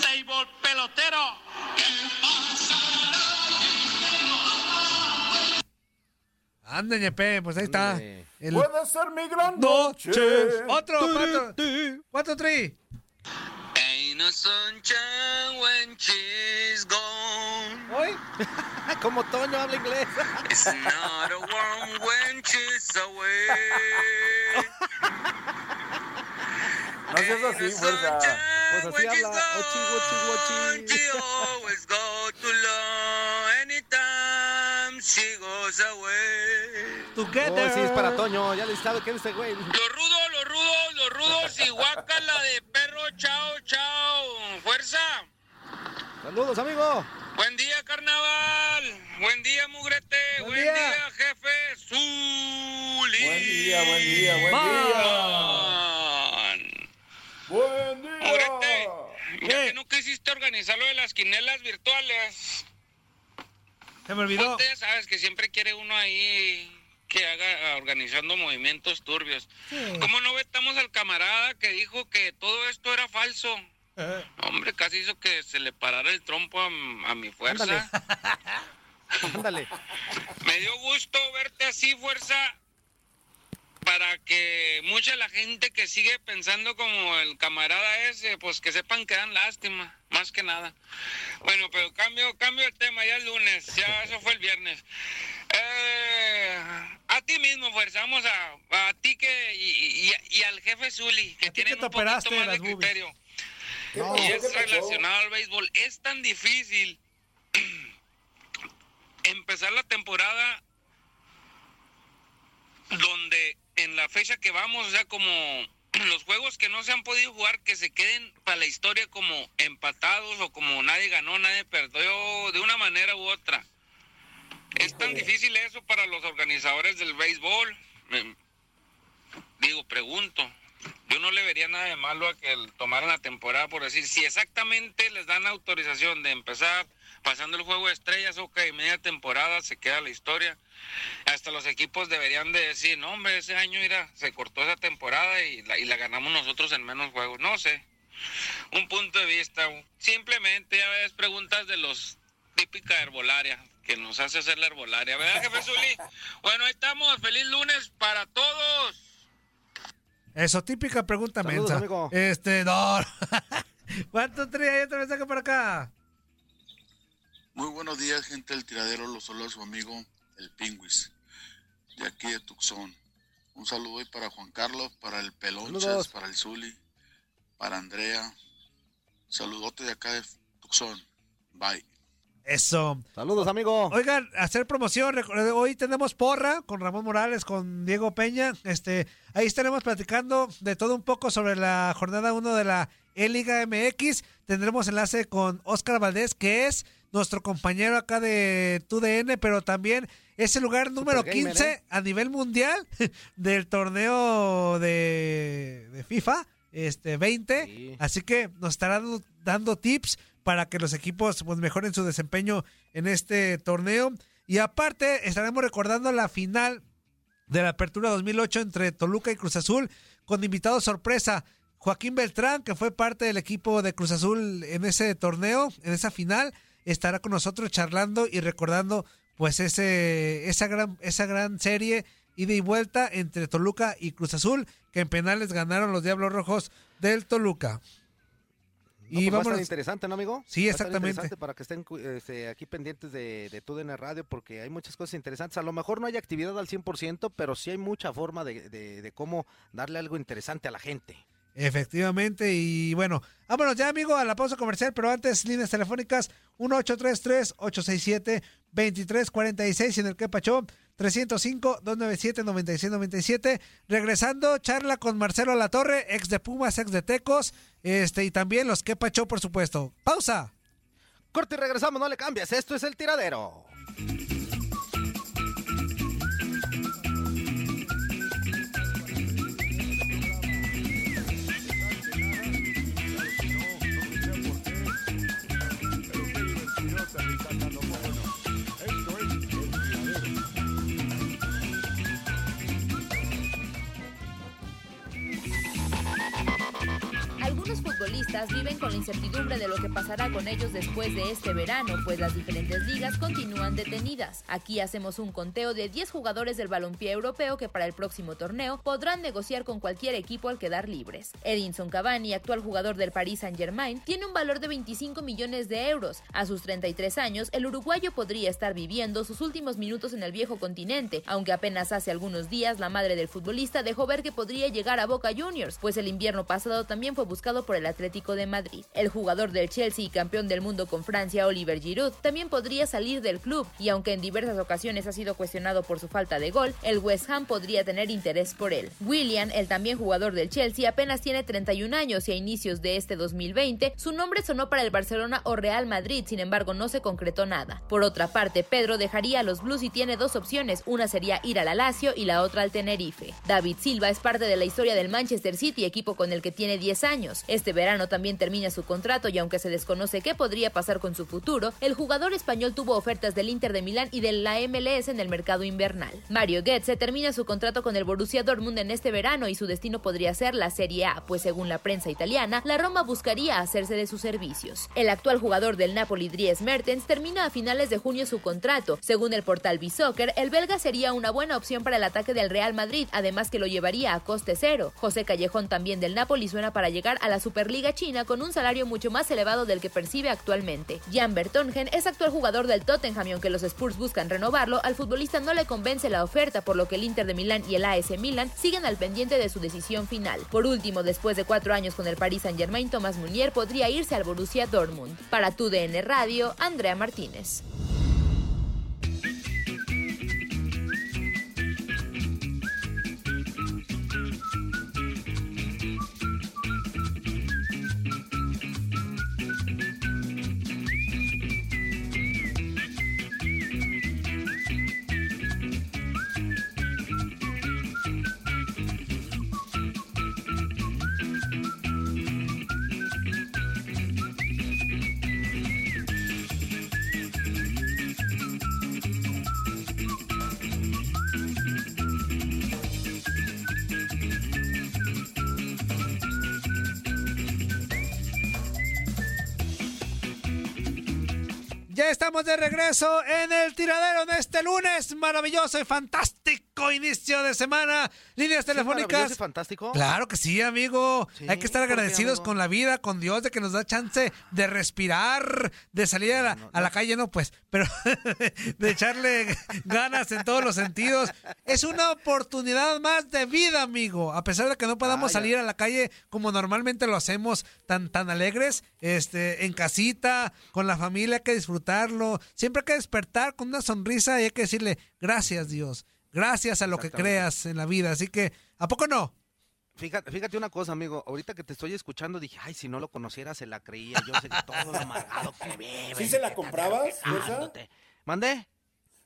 table pelotero. Ande, ñepe, pues ahí está. El- Puede ser mi gran noche. Otro, cuatro, cuatro, tres. No sunshine when she's gone. Como Toño habla inglés. It's not a warm when she's away. No seas así, fuerza. Pues así habla. Ochi, ochi, ochi. She always go too long anytime she goes away. Together. Oh, sí, es para Toño. Ya le sabe que es este güey. Los rudos, los rudos, los rudos y guácala de perro, chao, chao. Fuerza. Saludos, amigo. Buen día, carnaval. Buen día, mugrete. Buen Buen, día. día. jefe. Zuli. Buen día, buen día, buen día. Buen día. Mugrete, ya que nunca hiciste organizar lo de las quinelas virtuales. Se me olvidó. Sabes que siempre quiere uno ahí que haga organizando movimientos turbios. ¿Cómo no vetamos al camarada que dijo que todo esto era falso? Hombre, casi hizo que se le parara el trompo a, a mi fuerza. Ándale. Ándale. Me dio gusto verte así, fuerza, para que mucha la gente que sigue pensando como el camarada ese, pues que sepan que dan lástima, más que nada. Bueno, pero cambio, cambio el tema, ya es lunes, ya eso fue el viernes. Eh, a ti mismo, fuerza, vamos a, a ti que y, y- y al jefe Zuli, que tienen te un poquito más de criterio. ¿Qué y es relacionado al béisbol. Es tan difícil empezar la temporada donde en la fecha que vamos, o sea, como los juegos que no se han podido jugar, que se queden para la historia como empatados o como nadie ganó, nadie perdió, de una manera u otra. Es tan difícil eso para los organizadores del béisbol. Digo, pregunto. Yo no le vería nada de malo a que tomaran la temporada por decir, si exactamente les dan autorización de empezar pasando el juego de estrellas, ok, media temporada se queda la historia. Hasta los equipos deberían de decir, no hombre, ese año mira, se cortó esa temporada y la, y la ganamos nosotros en menos juegos. No sé, un punto de vista. Simplemente ya ves preguntas de los típica herbolaria, que nos hace hacer la herbolaria, ¿verdad, jefe Zuli? Bueno, ahí estamos, feliz lunes para todos. Eso, típica pregunta Saludos, mensa. amigo. Este, no. ¿Cuánto tres? Hay otro mensaje por acá. Muy buenos días, gente del tiradero. Los saluda su amigo el Pingüis, de aquí de Tucson. Un saludo hoy para Juan Carlos, para el Pelonchas, Saludos. para el Zuli, para Andrea. Saludote de acá de Tucson. Bye. Eso. Saludos, amigo. Oigan, hacer promoción. Hoy tenemos porra con Ramón Morales, con Diego Peña. Este, ahí estaremos platicando de todo un poco sobre la jornada 1 de la E-Liga MX. Tendremos enlace con Oscar Valdés, que es nuestro compañero acá de TUDN, pero también es el lugar número gamer, 15 ¿eh? a nivel mundial del torneo de, de FIFA este 20. Sí. Así que nos estará dando, dando tips para que los equipos pues, mejoren su desempeño en este torneo. Y aparte, estaremos recordando la final de la Apertura 2008 entre Toluca y Cruz Azul con invitado sorpresa. Joaquín Beltrán, que fue parte del equipo de Cruz Azul en ese torneo, en esa final, estará con nosotros charlando y recordando pues ese esa gran esa gran serie ida y vuelta entre Toluca y Cruz Azul, que en penales ganaron los Diablos Rojos del Toluca. No, y pues va a interesante, ¿no, amigo? Sí, exactamente. para que estén este, aquí pendientes de, de Radio porque hay muchas cosas interesantes. A lo mejor no hay actividad al 100%, pero sí hay mucha forma de, de- de cómo darle algo interesante a la gente. Efectivamente, y bueno, vámonos ya, amigo, a la pausa comercial, pero antes, líneas telefónicas 1833-867-2346 y en el que pachó 305-297-9697. Regresando, charla con Marcelo Latorre, ex de Pumas, ex de Tecos, este y también los que pachó, por supuesto. Pausa. Corte y regresamos, no le cambies. Esto es el tiradero. Futbolistas viven con la incertidumbre de lo que pasará con ellos después de este verano, pues las diferentes ligas continúan detenidas. Aquí hacemos un conteo de 10 jugadores del balompié europeo que para el próximo torneo podrán negociar con cualquier equipo al quedar libres. Edinson Cavani, actual jugador del Paris Saint-Germain, tiene un valor de 25 millones de euros. A sus 33 años, el uruguayo podría estar viviendo sus últimos minutos en el viejo continente, aunque apenas hace algunos días la madre del futbolista dejó ver que podría llegar a Boca Juniors, pues el invierno pasado también fue buscado por el Atlético de Madrid. El jugador del Chelsea y campeón del mundo con Francia, Oliver Giroud, también podría salir del club y aunque en diversas ocasiones ha sido cuestionado por su falta de gol, el West Ham podría tener interés por él. William, el también jugador del Chelsea, apenas tiene 31 años y a inicios de este 2020 su nombre sonó para el Barcelona o Real Madrid, sin embargo no se concretó nada. Por otra parte, Pedro dejaría a los Blues y tiene dos opciones, una sería ir al Lazio y la otra al Tenerife. David Silva es parte de la historia del Manchester City, equipo con el que tiene 10 años. Este verano también termina su contrato y aunque se desconoce qué podría pasar con su futuro, el jugador español tuvo ofertas del Inter de Milán y de la MLS en el mercado invernal. Mario Goetze termina su contrato con el Borussia Dortmund en este verano y su destino podría ser la Serie A, pues según la prensa italiana, la Roma buscaría hacerse de sus servicios. El actual jugador del Napoli, Dries Mertens, termina a finales de junio su contrato. Según el portal B-Soccer, el belga sería una buena opción para el ataque del Real Madrid, además que lo llevaría a coste cero. José Callejón también del Napoli suena para llegar a la Superliga China con un salario mucho más elevado del que percibe actualmente. Jan Bertongen es actual jugador del Tottenham aunque los Spurs buscan renovarlo, al futbolista no le convence la oferta, por lo que el Inter de Milán y el AS Milan siguen al pendiente de su decisión final. Por último, después de cuatro años con el Paris Saint-Germain, Thomas Munier podría irse al Borussia Dortmund. Para tu DN Radio, Andrea Martínez. Estamos de regreso en el tiradero de este lunes. Maravilloso y fantástico inicio de semana. Líneas telefónicas. ¿Es fantástico? Claro que sí, amigo. Hay que estar ¿por qué, agradecidos con la vida, con Dios, de que nos da chance de respirar, de salir a la, a la calle, no pues, pero de echarle ganas en todos los sentidos. Es una oportunidad más de vida, amigo. A pesar de que no podamos Ah, salir a la calle como normalmente lo hacemos, tan, tan alegres, este, en casita, con la familia, hay que disfrutarlo. Siempre hay que despertar con una sonrisa y hay que decirle gracias, Dios. Gracias a lo que creas en la vida. Así que, ¿a poco no? Fíjate, fíjate una cosa, amigo. Ahorita que te estoy escuchando, dije, ay, si no lo conociera, se la creía. Yo sé que todo lo amargado que vive. ¿Sí se la comprabas? ¿Mandé?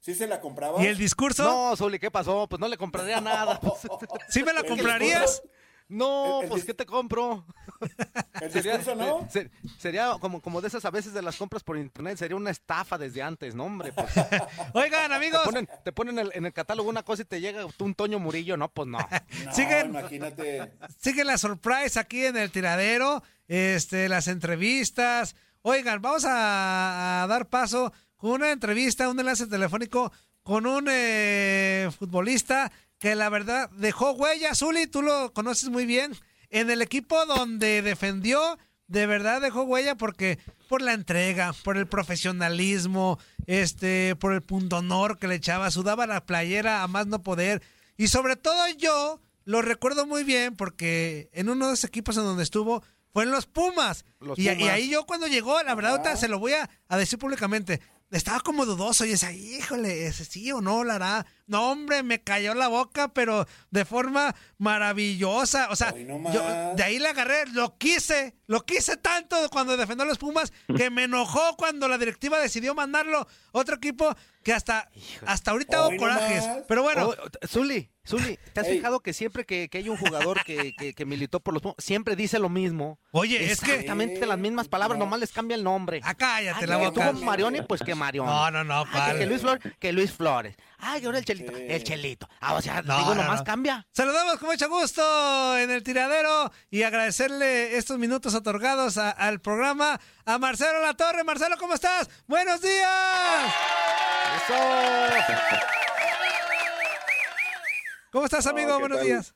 ¿Sí se la comprabas? ¿Y el discurso? No, Zuli, ¿qué pasó? Pues no le compraría nada. ¿Sí me la comprarías? No, El- el pues ¿qué te compro? ¿El discurso no? se- sería como, como de esas a veces de las compras por internet, sería una estafa desde antes, ¿no, hombre? Pues, Oigan, amigos. te ponen, te ponen el- en el catálogo una cosa y te llega un Toño Murillo, no, pues no. No, Siguen- imagínate. Sigue la surprise aquí en el tiradero, este, las entrevistas. Oigan, vamos a, a dar paso con una entrevista, un enlace telefónico con un eh, futbolista que la verdad dejó huella, Zuli, tú lo conoces muy bien, en el equipo donde defendió, de verdad dejó huella porque por la entrega, por el profesionalismo, este, por el punto honor que le echaba, sudaba la playera a más no poder. Y sobre todo yo lo recuerdo muy bien porque en uno de esos equipos en donde estuvo fue en los Pumas. Los y, ahí yo cuando llegó, la verdad, se lo voy a, a decir públicamente. Estaba como dudoso y decía, híjole, ese sí o no la hará. No, hombre, me cayó la boca, pero de forma maravillosa. O sea, yo de ahí la agarré, lo quise, lo quise tanto cuando defendió a los Pumas que me enojó cuando la directiva decidió mandarlo a otro equipo que hasta, hasta ahorita hago corajes. Pero bueno, Oh, Zuli, Zuli, ¿te has Ey. fijado que siempre que, que hay un jugador que, que- que militó por los Pumas, siempre dice lo mismo? Oye, es que- Exactamente las mismas palabras, No. nomás les cambia el nombre. ah, cállate Ah, la que boca. tuvo Marioni, pues que Marioni. No, no, no, Ah, que, ¿cuál? que Luis Flores, que Luis Flores. Ay, ahora el chelito. El chelito. Ah, o sea, No, digo, no, nomás no. cambia. Saludamos con mucho gusto en el tiradero y agradecerle estos minutos otorgados a- al programa a Marcelo La Torre. Marcelo, ¿cómo estás? ¡Buenos días! ¿Cómo estás, amigo? ¿qué Buenos tal? días.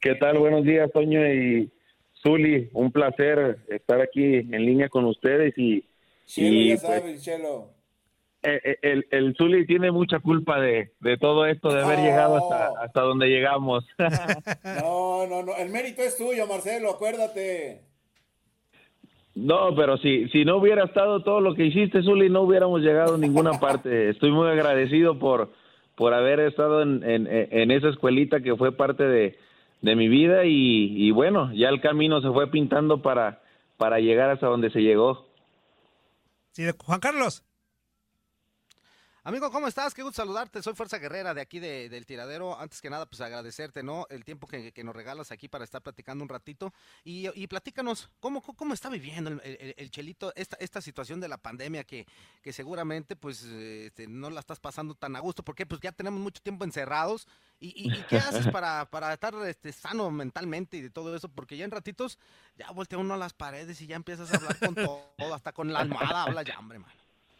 ¿Qué tal? Buenos días, Toño y Zuli. Un placer estar aquí en línea con ustedes y, Chelo, y, ya pues, sabes, Chelo. Eh, eh, el, el Zuli tiene mucha culpa de, de todo esto, de haber Oh. llegado hasta, hasta donde llegamos. No, no, no. El mérito es tuyo, Marcelo, acuérdate. no, pero si, si no hubiera estado todo lo que hiciste, Zuli, no hubiéramos llegado a ninguna parte. Estoy muy agradecido por, por haber estado en, en, en esa escuelita que fue parte de, de mi vida y, y bueno, ya el camino se fue pintando para, para llegar hasta donde se llegó. Sí, Juan Carlos. Amigo, ¿cómo estás? Qué gusto saludarte. Soy Fuerza Guerrera de aquí de- del Tiradero. Antes que nada, pues agradecerte, ¿no? El tiempo que, que nos regalas aquí para estar platicando un ratito. Y, y platícanos, ¿cómo, cómo está viviendo el, el- el Chelito esta, esta situación de la pandemia que, que seguramente pues este, no la estás pasando tan a gusto? Porque pues ya tenemos mucho tiempo encerrados. ¿Y, y- y qué haces para, para estar este, sano mentalmente y de todo eso? Porque ya en ratitos ya voltea uno a las paredes y ya empiezas a hablar con todo, hasta con la almohada habla ya, hombre, man.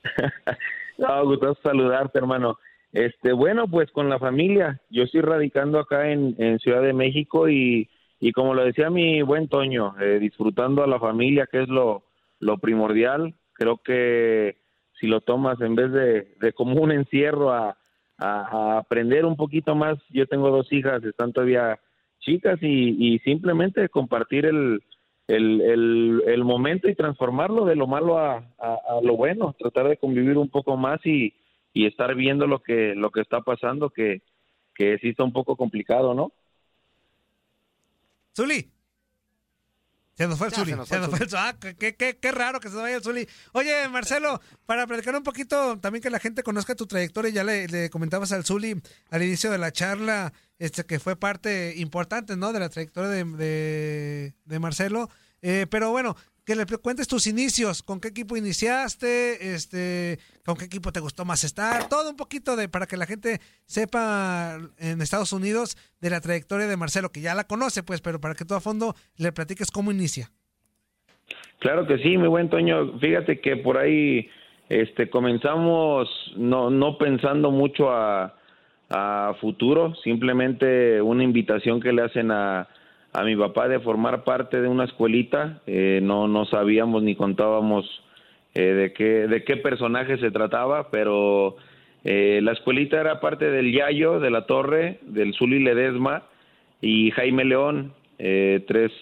No, gustoso saludarte, hermano. Este, bueno, pues con la familia. Yo estoy radicando acá en, en Ciudad de México y, y como lo decía mi buen Toño, eh, disfrutando a la familia, que es lo, lo primordial. Creo que si lo tomas en vez de, de como un encierro a, a- a aprender un poquito más, yo tengo dos hijas, están todavía chicas y, y simplemente compartir el, el, el, el momento y transformarlo de lo malo a, a, a lo bueno, tratar de convivir un poco más y, y estar viendo lo que lo que está pasando, que, que sí está un poco complicado, ¿no? Zuli. Se nos fue el Ya, Zuli. se nos Se fue nos el fue el Zuli. Ah, qué, qué- qué- qué raro que se nos vaya el Zuli. Oye, Marcelo, para platicar un poquito, también que la gente conozca tu trayectoria, ya le, le comentabas al Zuli al inicio de la charla, este que fue parte importante, ¿no? De la trayectoria de, de- de Marcelo. Eh, pero bueno, que le cuentes tus inicios, con qué equipo iniciaste, este, con qué equipo te gustó más estar, todo un poquito de para que la gente sepa en Estados Unidos de la trayectoria de Marcelo, que ya la conoce, pues, pero para que tú a fondo le platiques cómo inicia. Claro que sí, mi buen Toño. Fíjate que por ahí este, comenzamos no, no pensando mucho a, a futuro, simplemente una invitación que le hacen a, a mi papá de formar parte de una escuelita. Eh, no, no sabíamos ni contábamos eh, de, qué, de qué personaje se trataba, pero eh, la escuelita era parte del Yayo, de la Torre, del Zuli Ledesma y Jaime León, eh, tres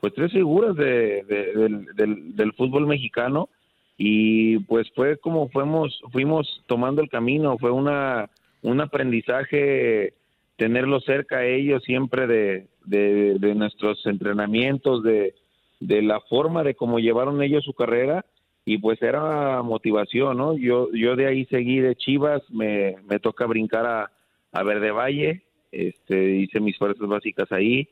pues tres figuras de, de- del, del- del fútbol mexicano y pues fue como fuimos fuimos tomando el camino fue una un aprendizaje tenerlos cerca a ellos siempre de, de, de nuestros entrenamientos de, de la forma de cómo llevaron ellos su carrera y pues era motivación no yo yo de ahí seguí de Chivas me, me toca brincar a, a Verde Valle este hice mis fuerzas básicas ahí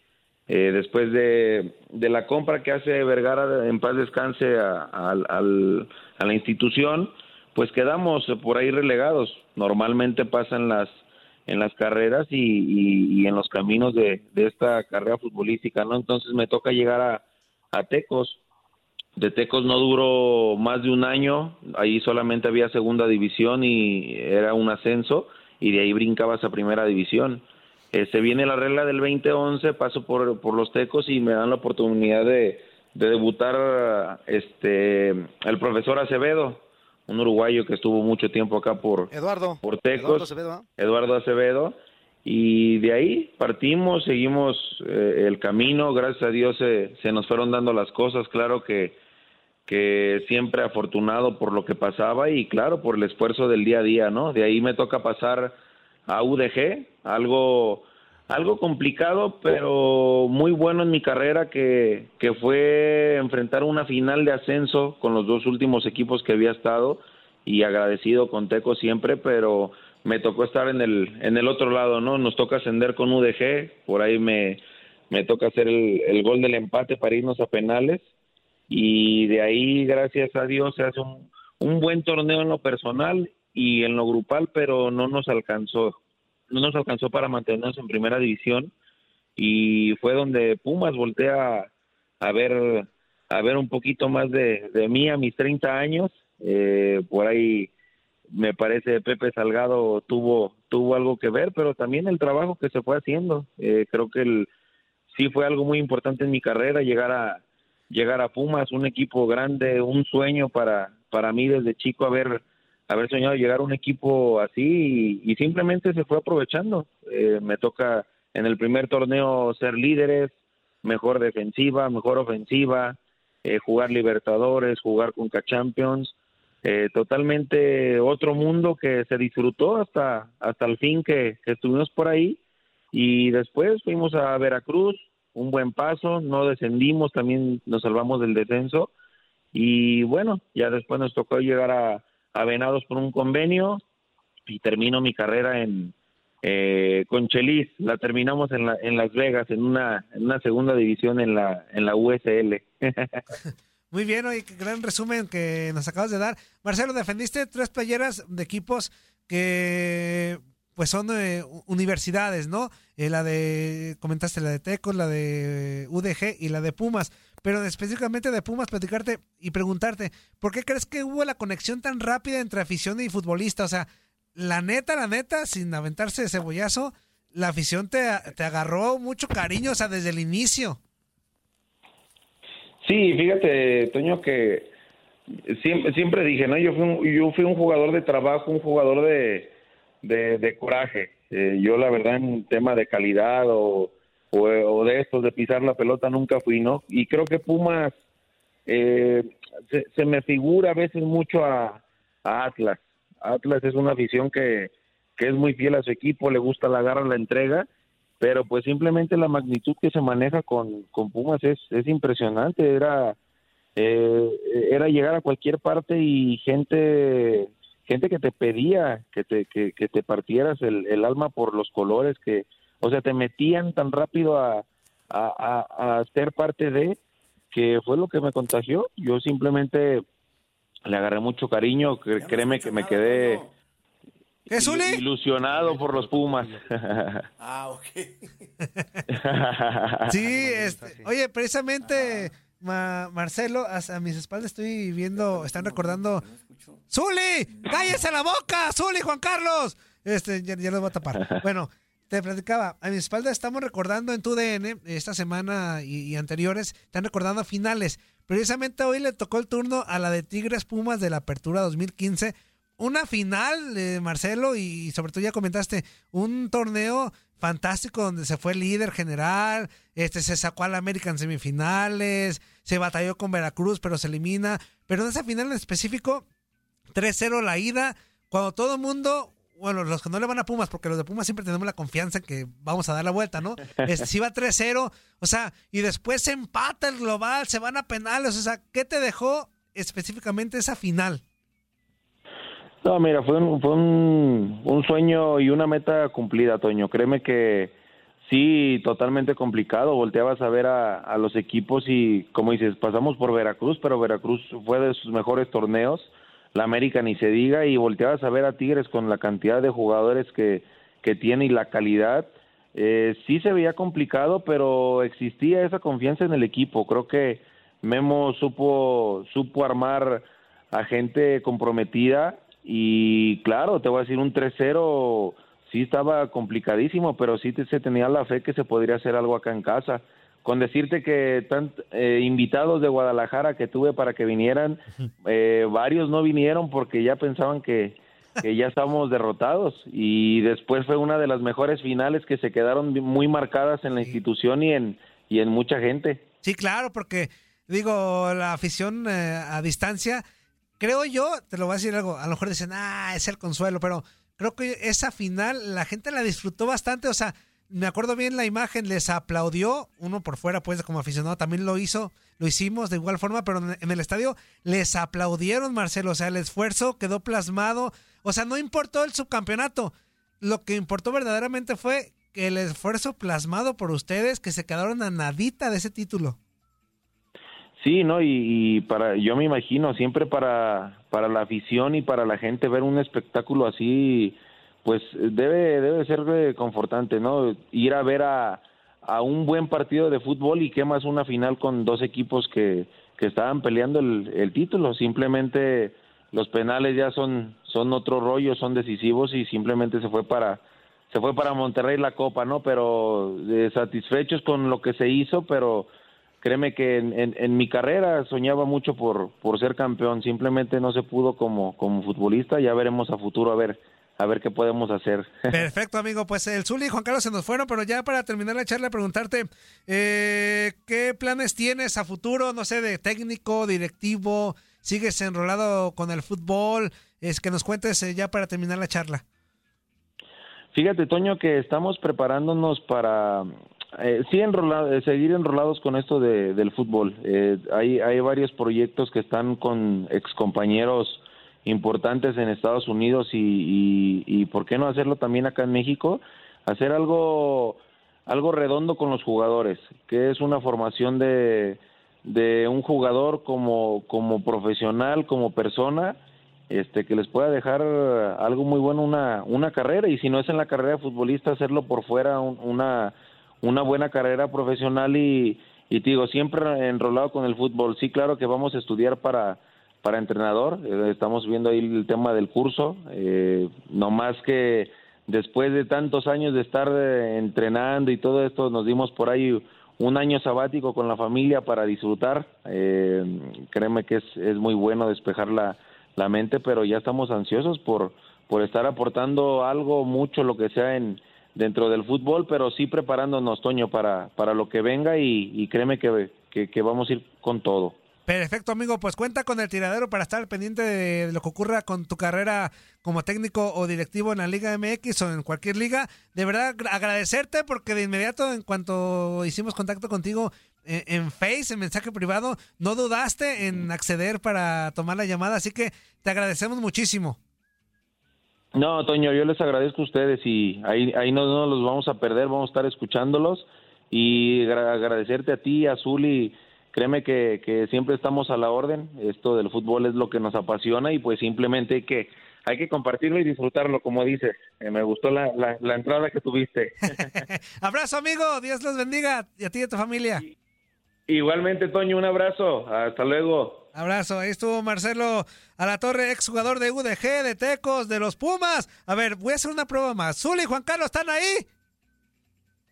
eh, después de, de la compra que hace Vergara en paz descanse a, al- al- a la institución, pues quedamos por ahí relegados. Normalmente pasan las en las carreras y, y- en los caminos de, de esta carrera futbolística, ¿no? Entonces me toca llegar a, a Tecos. De Tecos no duró más de un año, ahí solamente había segunda división y era un ascenso y de ahí brincabas a primera división. Eh, se viene la regla del 2011, paso por, por los Tecos y me dan la oportunidad de, de debutar este el profesor Acevedo, un uruguayo que estuvo mucho tiempo acá por, Eduardo. por Tecos. Eduardo Acevedo, ¿ah? Eduardo Acevedo. Y de ahí partimos, seguimos eh, el camino, gracias a Dios se, se nos fueron dando las cosas, claro que, que siempre afortunado por lo que pasaba y claro, por el esfuerzo del día a día, ¿no? De ahí me toca pasar a UDG, algo, algo complicado, pero muy bueno en mi carrera, que, que fue enfrentar una final de ascenso con los dos últimos equipos que había estado y agradecido con Teco siempre, pero me tocó estar en el, en el otro lado, ¿no? Nos toca ascender con UDG, por ahí me, me toca hacer el, el gol del empate para irnos a penales y de ahí, gracias a Dios, se hace un, un buen torneo en lo personal y en lo grupal, pero no nos alcanzó, no nos alcanzó para mantenernos en primera división y fue donde Pumas voltea a ver a ver un poquito más de, de mí a mis 30 años, eh, por ahí me parece Pepe Salgado tuvo tuvo algo que ver, pero también el trabajo que se fue haciendo, eh, creo que el, sí fue algo muy importante en mi carrera llegar a llegar a Pumas, un equipo grande, un sueño para para mí desde chico haber haber soñado llegar a un equipo así y, simplemente se fue aprovechando. Eh, me toca en el primer torneo ser líderes, mejor defensiva, mejor ofensiva, eh, jugar Libertadores, jugar con Champions, eh, totalmente otro mundo que se disfrutó hasta hasta el fin que, que estuvimos por ahí y después fuimos a Veracruz, un buen paso, no descendimos, también nos salvamos del descenso y bueno, ya después nos tocó llegar a, a por un convenio y termino mi carrera en eh, con Chelis, la terminamos en, la, en Las Vegas, en una, en una segunda división en la, en la USL. Muy bien, qué gran resumen que nos acabas de dar. Marcelo, defendiste tres playeras de equipos que pues son eh, universidades, ¿no? Eh, la de, comentaste la de Tecos, la de UDG y la de Pumas. Pero específicamente de Pumas, platicarte y preguntarte, ¿por qué crees que hubo la conexión tan rápida entre afición y futbolista? O sea, la neta, la neta, sin aventarse de cebollazo, la afición te, te agarró mucho cariño, o sea, desde el inicio. Sí, fíjate, Toño, que siempre, siempre dije, ¿no? Yo fui, un, yo fui un jugador de trabajo, un jugador de, de, coraje. Eh, yo, la verdad, en tema de calidad o, o, de estos, de pisar la pelota, nunca fui, ¿no? Y creo que Pumas eh, se, me figura a veces mucho a Atlas. Atlas es una afición que, que es muy fiel a su equipo, le gusta la garra, la entrega, pero pues simplemente la magnitud que se maneja con, con Pumas es, es impresionante, era, eh, era llegar a cualquier parte y gente gente que te pedía que te, que, te partieras el, alma por los colores, que, o sea, te metían tan rápido a, a, a ser parte de, que fue lo que me contagió. Yo simplemente le agarré mucho cariño, créeme que me quedé ilusionado por los Pumas. ah, ok. sí, este, oye, precisamente Marcelo, a, mis espaldas estoy viendo, están recordando ¡Zuli! ¡Cállese la boca! ¡Zuli, Juan Carlos! Este, ya, ya lo voy a tapar. Bueno, te platicaba, a mi espalda estamos recordando en tu DN, esta semana y, anteriores, están recordando finales. Precisamente hoy le tocó el turno a la de Tigres Pumas de la Apertura 2015. Una final, eh, Marcelo, y sobre todo ya comentaste, un torneo fantástico donde se fue líder general, este se sacó al América en semifinales, se batalló con Veracruz, pero se elimina. Pero en esa final en específico, 3-0 la ida, cuando todo el mundo bueno, los que no le van a Pumas, porque los de Pumas siempre tenemos la confianza en que vamos a dar la vuelta, ¿no? Este, si va 3-0, o sea, y después se empata el global, se van a penales, o sea, ¿qué te dejó específicamente esa final? No, mira, fue un, fue un, sueño y una meta cumplida, Toño. Créeme que sí, totalmente complicado. Volteabas a ver a, a los equipos y, como dices, pasamos por Veracruz, pero Veracruz fue de sus mejores torneos la América ni se diga, y volteabas a ver a Tigres con la cantidad de jugadores que, que tiene y la calidad. Eh, sí se veía complicado, pero existía esa confianza en el equipo. Creo que Memo supo, supo armar a gente comprometida y claro, te voy a decir, un 3-0 sí estaba complicadísimo, pero sí se tenía la fe que se podría hacer algo acá en casa con decirte que tan, eh, invitados de Guadalajara que tuve para que vinieran, eh, varios no vinieron porque ya pensaban que, que ya estábamos derrotados. Y después fue una de las mejores finales que se quedaron muy marcadas en la institución y en, y en mucha gente. Sí, claro, porque digo, la afición eh, a distancia, creo yo, te lo voy a decir algo, a lo mejor dicen, ah, es el consuelo, pero creo que esa final la gente la disfrutó bastante, o sea, me acuerdo bien la imagen, les aplaudió, uno por fuera, pues como aficionado también lo hizo, lo hicimos de igual forma, pero en el estadio les aplaudieron, Marcelo, o sea, el esfuerzo quedó plasmado, o sea, no importó el subcampeonato, lo que importó verdaderamente fue el esfuerzo plasmado por ustedes, que se quedaron a nadita de ese título. Sí, ¿no? Y, y, para, yo me imagino, siempre para, para la afición y para la gente ver un espectáculo así, pues debe, debe ser eh, confortante, ¿no? Ir a ver a, a un buen partido de fútbol y qué más una final con dos equipos que, que estaban peleando el, el título. Simplemente los penales ya son, son otro rollo, son decisivos y simplemente se fue para, se fue para Monterrey la copa, ¿no? Pero eh, satisfechos con lo que se hizo, pero créeme que en, en, mi carrera soñaba mucho por, por ser campeón, simplemente no se pudo como, como futbolista, ya veremos a futuro a ver a ver qué podemos hacer. Perfecto, amigo. Pues el Zuli y Juan Carlos se nos fueron, pero ya para terminar la charla, preguntarte, eh, ¿qué planes tienes a futuro? No sé, de técnico, directivo, ¿sigues enrolado con el fútbol? Es que nos cuentes eh, ya para terminar la charla. Fíjate, Toño, que estamos preparándonos para eh, sí enrolado, eh, seguir enrolados con esto de, del fútbol. Eh, hay, hay varios proyectos que están con excompañeros importantes en Estados Unidos y, y, por qué no hacerlo también acá en México, hacer algo algo redondo con los jugadores, que es una formación de, de un jugador como, como profesional, como persona, este que les pueda dejar algo muy bueno una, una carrera y si no es en la carrera de futbolista hacerlo por fuera una una buena carrera profesional y, y te digo, siempre enrolado con el fútbol. Sí, claro que vamos a estudiar para, para entrenador, eh, estamos viendo ahí el tema del curso, eh, no más que después de tantos años de estar eh, entrenando y todo esto, nos dimos por ahí un año sabático con la familia para disfrutar. Eh, créeme que es, es muy bueno despejar la, la mente, pero ya estamos ansiosos por, por estar aportando algo, mucho, lo que sea en, dentro del fútbol, pero sí preparándonos, Toño, para, para lo que venga y, créeme que, que, vamos a ir con todo. Perfecto, amigo. Pues cuenta con el tiradero para estar pendiente de lo que ocurra con tu carrera como técnico o directivo en la Liga MX o en cualquier liga. De verdad, agradecerte porque de inmediato, en cuanto hicimos contacto contigo en, en Face, en mensaje privado, no dudaste en acceder para tomar la llamada. Así que te agradecemos muchísimo. No, Toño, yo les agradezco a ustedes y ahí, ahí no, no los vamos a perder, vamos a estar escuchándolos y agradecerte a ti, a Zuli, créeme que, que siempre estamos a la orden, esto del fútbol es lo que nos apasiona y pues simplemente hay que, hay que compartirlo y disfrutarlo, como dices, eh, me gustó la, la, la, entrada que tuviste. abrazo amigo, Dios los bendiga y a ti y a tu familia. Igualmente, Toño, un abrazo, hasta luego. Abrazo, ahí estuvo Marcelo a la torre, exjugador de UDG, de Tecos, de los Pumas. A ver, voy a hacer una prueba más. Zuli y Juan Carlos, ¿están ahí?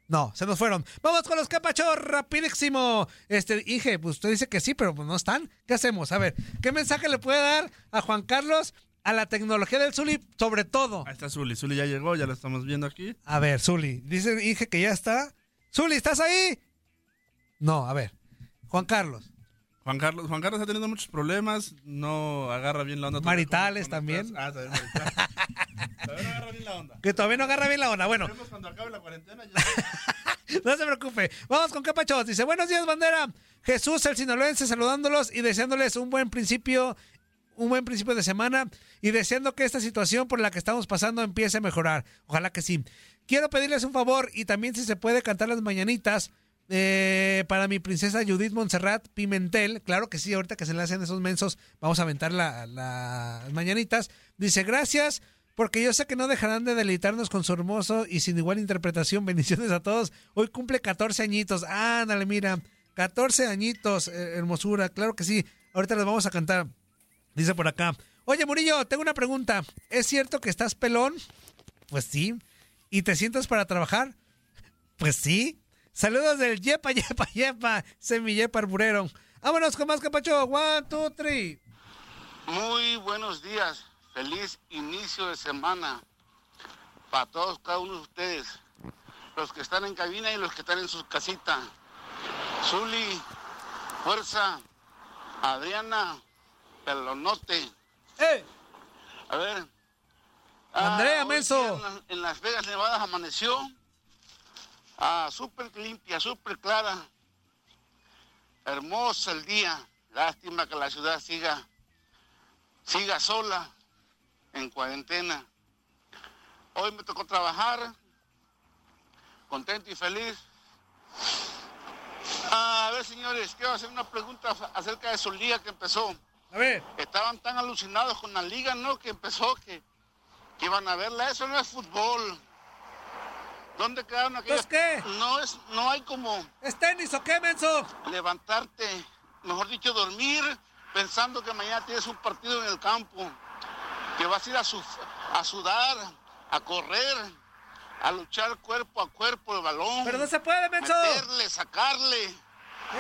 No, se nos fueron. Vamos con los capachos, rapidísimo. Este, Inge, pues usted dice que sí, pero pues no están. ¿Qué hacemos? A ver, ¿qué mensaje le puede dar a Juan Carlos a la tecnología del Zuli, sobre todo? Ahí está Zuli. Zuli ya llegó, ya lo estamos viendo aquí. A ver, Zuli, dice Inge que ya está. Zuli, ¿estás ahí? No, a ver. Juan Carlos. Juan Carlos, Juan Carlos ha tenido muchos problemas, no agarra bien la onda. Maritales también. Ah, también marital. Todavía no agarra bien la onda. Que todavía no agarra bien la onda. Bueno. cuando acabe la cuarentena ya. no se preocupe. Vamos con Capachos. Dice, buenos días, bandera. Jesús, el sinaloense, saludándolos y deseándoles un buen principio, un buen principio de semana y deseando que esta situación por la que estamos pasando empiece a mejorar. Ojalá que sí. Quiero pedirles un favor y también si se puede cantar las mañanitas eh, para mi princesa Judith Montserrat Pimentel, claro que sí, ahorita que se le hacen esos mensos, vamos a aventar las la, mañanitas. Dice, gracias, porque yo sé que no dejarán de deleitarnos con su hermoso y sin igual interpretación. Bendiciones a todos. Hoy cumple 14 añitos. Ándale, mira, 14 añitos, eh, hermosura, claro que sí. Ahorita les vamos a cantar. Dice por acá. Oye, Murillo, tengo una pregunta. ¿Es cierto que estás pelón? Pues sí. ¿Y te sientas para trabajar? Pues sí. Saludos del Yepa, Yepa, Yepa, Semillepa Arburero. Vámonos con más capacho. One, two, three. Muy buenos días. Feliz inicio de semana para todos, cada uno de ustedes. Los que están en cabina y los que están en sus casitas. Zuli, Fuerza, Adriana, Pelonote. ¡Eh! A ver. Andrea ah, Menso. En, en Las Vegas, Nevada, amaneció Ah, súper limpia, súper clara. Hermosa el día. Lástima que la ciudad siga, siga sola, en cuarentena. Hoy me tocó trabajar, contento y feliz. A ver, señores, quiero hacer una pregunta acerca de su liga que empezó. A ver. Estaban tan alucinados con la liga, ¿no? Que empezó que, que iban a verla. Eso no es fútbol. ¿Dónde quedaron aquellos? qué? No es, no hay como. ¿Es tenis o qué, menso? Levantarte, mejor dicho, dormir pensando que mañana tienes un partido en el campo, que vas a ir a, su- a sudar, a correr, a luchar cuerpo a cuerpo el balón. Pero no se puede, menso. Meterle, sacarle.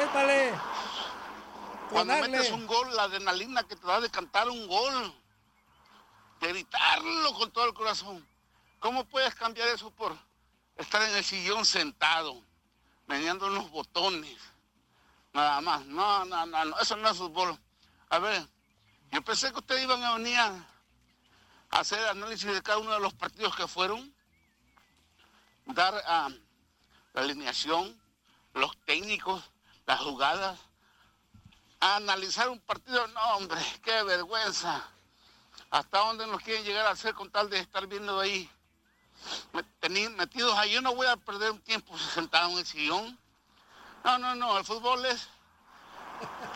Épale. Cuando metes un gol, la adrenalina que te da de cantar un gol, de gritarlo con todo el corazón. ¿Cómo puedes cambiar eso por estar en el sillón sentado, meneando unos botones? Nada más. No, no, no, no, eso no es fútbol. A ver, yo pensé que ustedes iban a venir a hacer análisis de cada uno de los partidos que fueron, dar ah, la alineación, los técnicos, las jugadas, analizar un partido. No, hombre, qué vergüenza. ¿Hasta dónde nos quieren llegar a hacer con tal de estar viendo ahí? Metidos ahí, yo no voy a perder un tiempo sentado en el sillón. No, no, no, el fútbol es.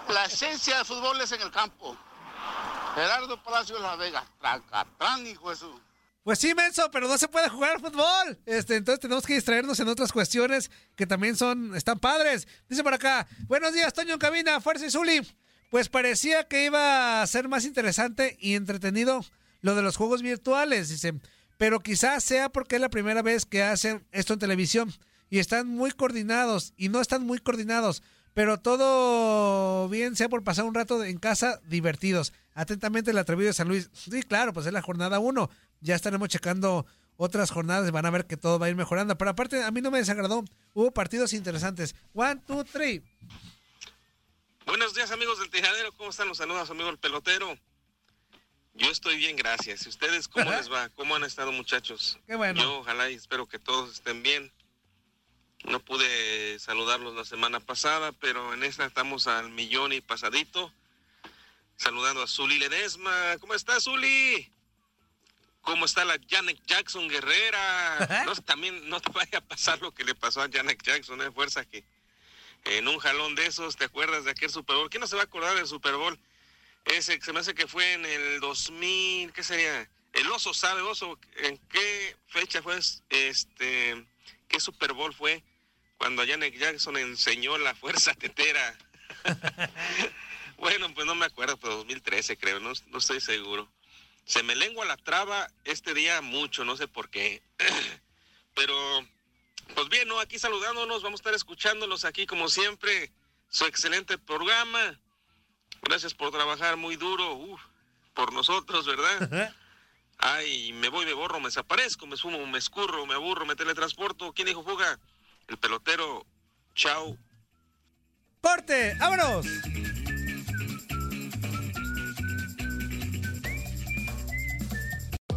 La esencia del fútbol es en el campo. Gerardo Palacio de la Vega, tracatrán, hijo su. Pues sí, menso, pero no se puede jugar fútbol. Este, entonces tenemos que distraernos en otras cuestiones que también son, están padres. Dice por acá, buenos días, Toño cabina, Fuerza y Zuli. Pues parecía que iba a ser más interesante y entretenido lo de los juegos virtuales, dice. Pero quizás sea porque es la primera vez que hacen esto en televisión y están muy coordinados y no están muy coordinados. Pero todo bien sea por pasar un rato en casa divertidos. Atentamente el atrevido de San Luis. Sí, claro, pues es la jornada 1. Ya estaremos checando otras jornadas. Van a ver que todo va a ir mejorando. Pero aparte, a mí no me desagradó. Hubo partidos interesantes. One, two, three. Buenos días amigos del Tejadero, ¿cómo están? Los saludos amigo el pelotero. Yo estoy bien, gracias. ¿Y ustedes cómo les va? ¿Cómo han estado muchachos? Qué bueno. Yo ojalá y espero que todos estén bien. No pude saludarlos la semana pasada, pero en esta estamos al millón y pasadito. Saludando a Zuli Ledesma. ¿Cómo está Zuli? ¿Cómo está la Janet Jackson Guerrera? No, también no te vaya a pasar lo que le pasó a Janet Jackson, de fuerza que en un jalón de esos, ¿te acuerdas de aquel Super Bowl? ¿Quién no se va a acordar del Super Bowl? Ese que se me hace que fue en el 2000, ¿qué sería? El oso sabe, oso, ¿en qué fecha fue este, qué Super Bowl fue cuando Janet Jackson enseñó la fuerza tetera? bueno, pues no me acuerdo, pero 2013 creo, no, no estoy seguro. Se me lengua la traba este día mucho, no sé por qué. pero pues bien, ¿no? Aquí saludándonos, vamos a estar escuchándolos aquí como siempre. Su excelente programa. Gracias por trabajar muy duro uf, por nosotros, ¿verdad? Ay, me voy, me borro, me desaparezco, me sumo, me escurro, me aburro, me teletransporto. ¿Quién dijo fuga? El pelotero. Chao. ¡Corte! ¡Vámonos!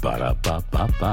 Para pa pa pa.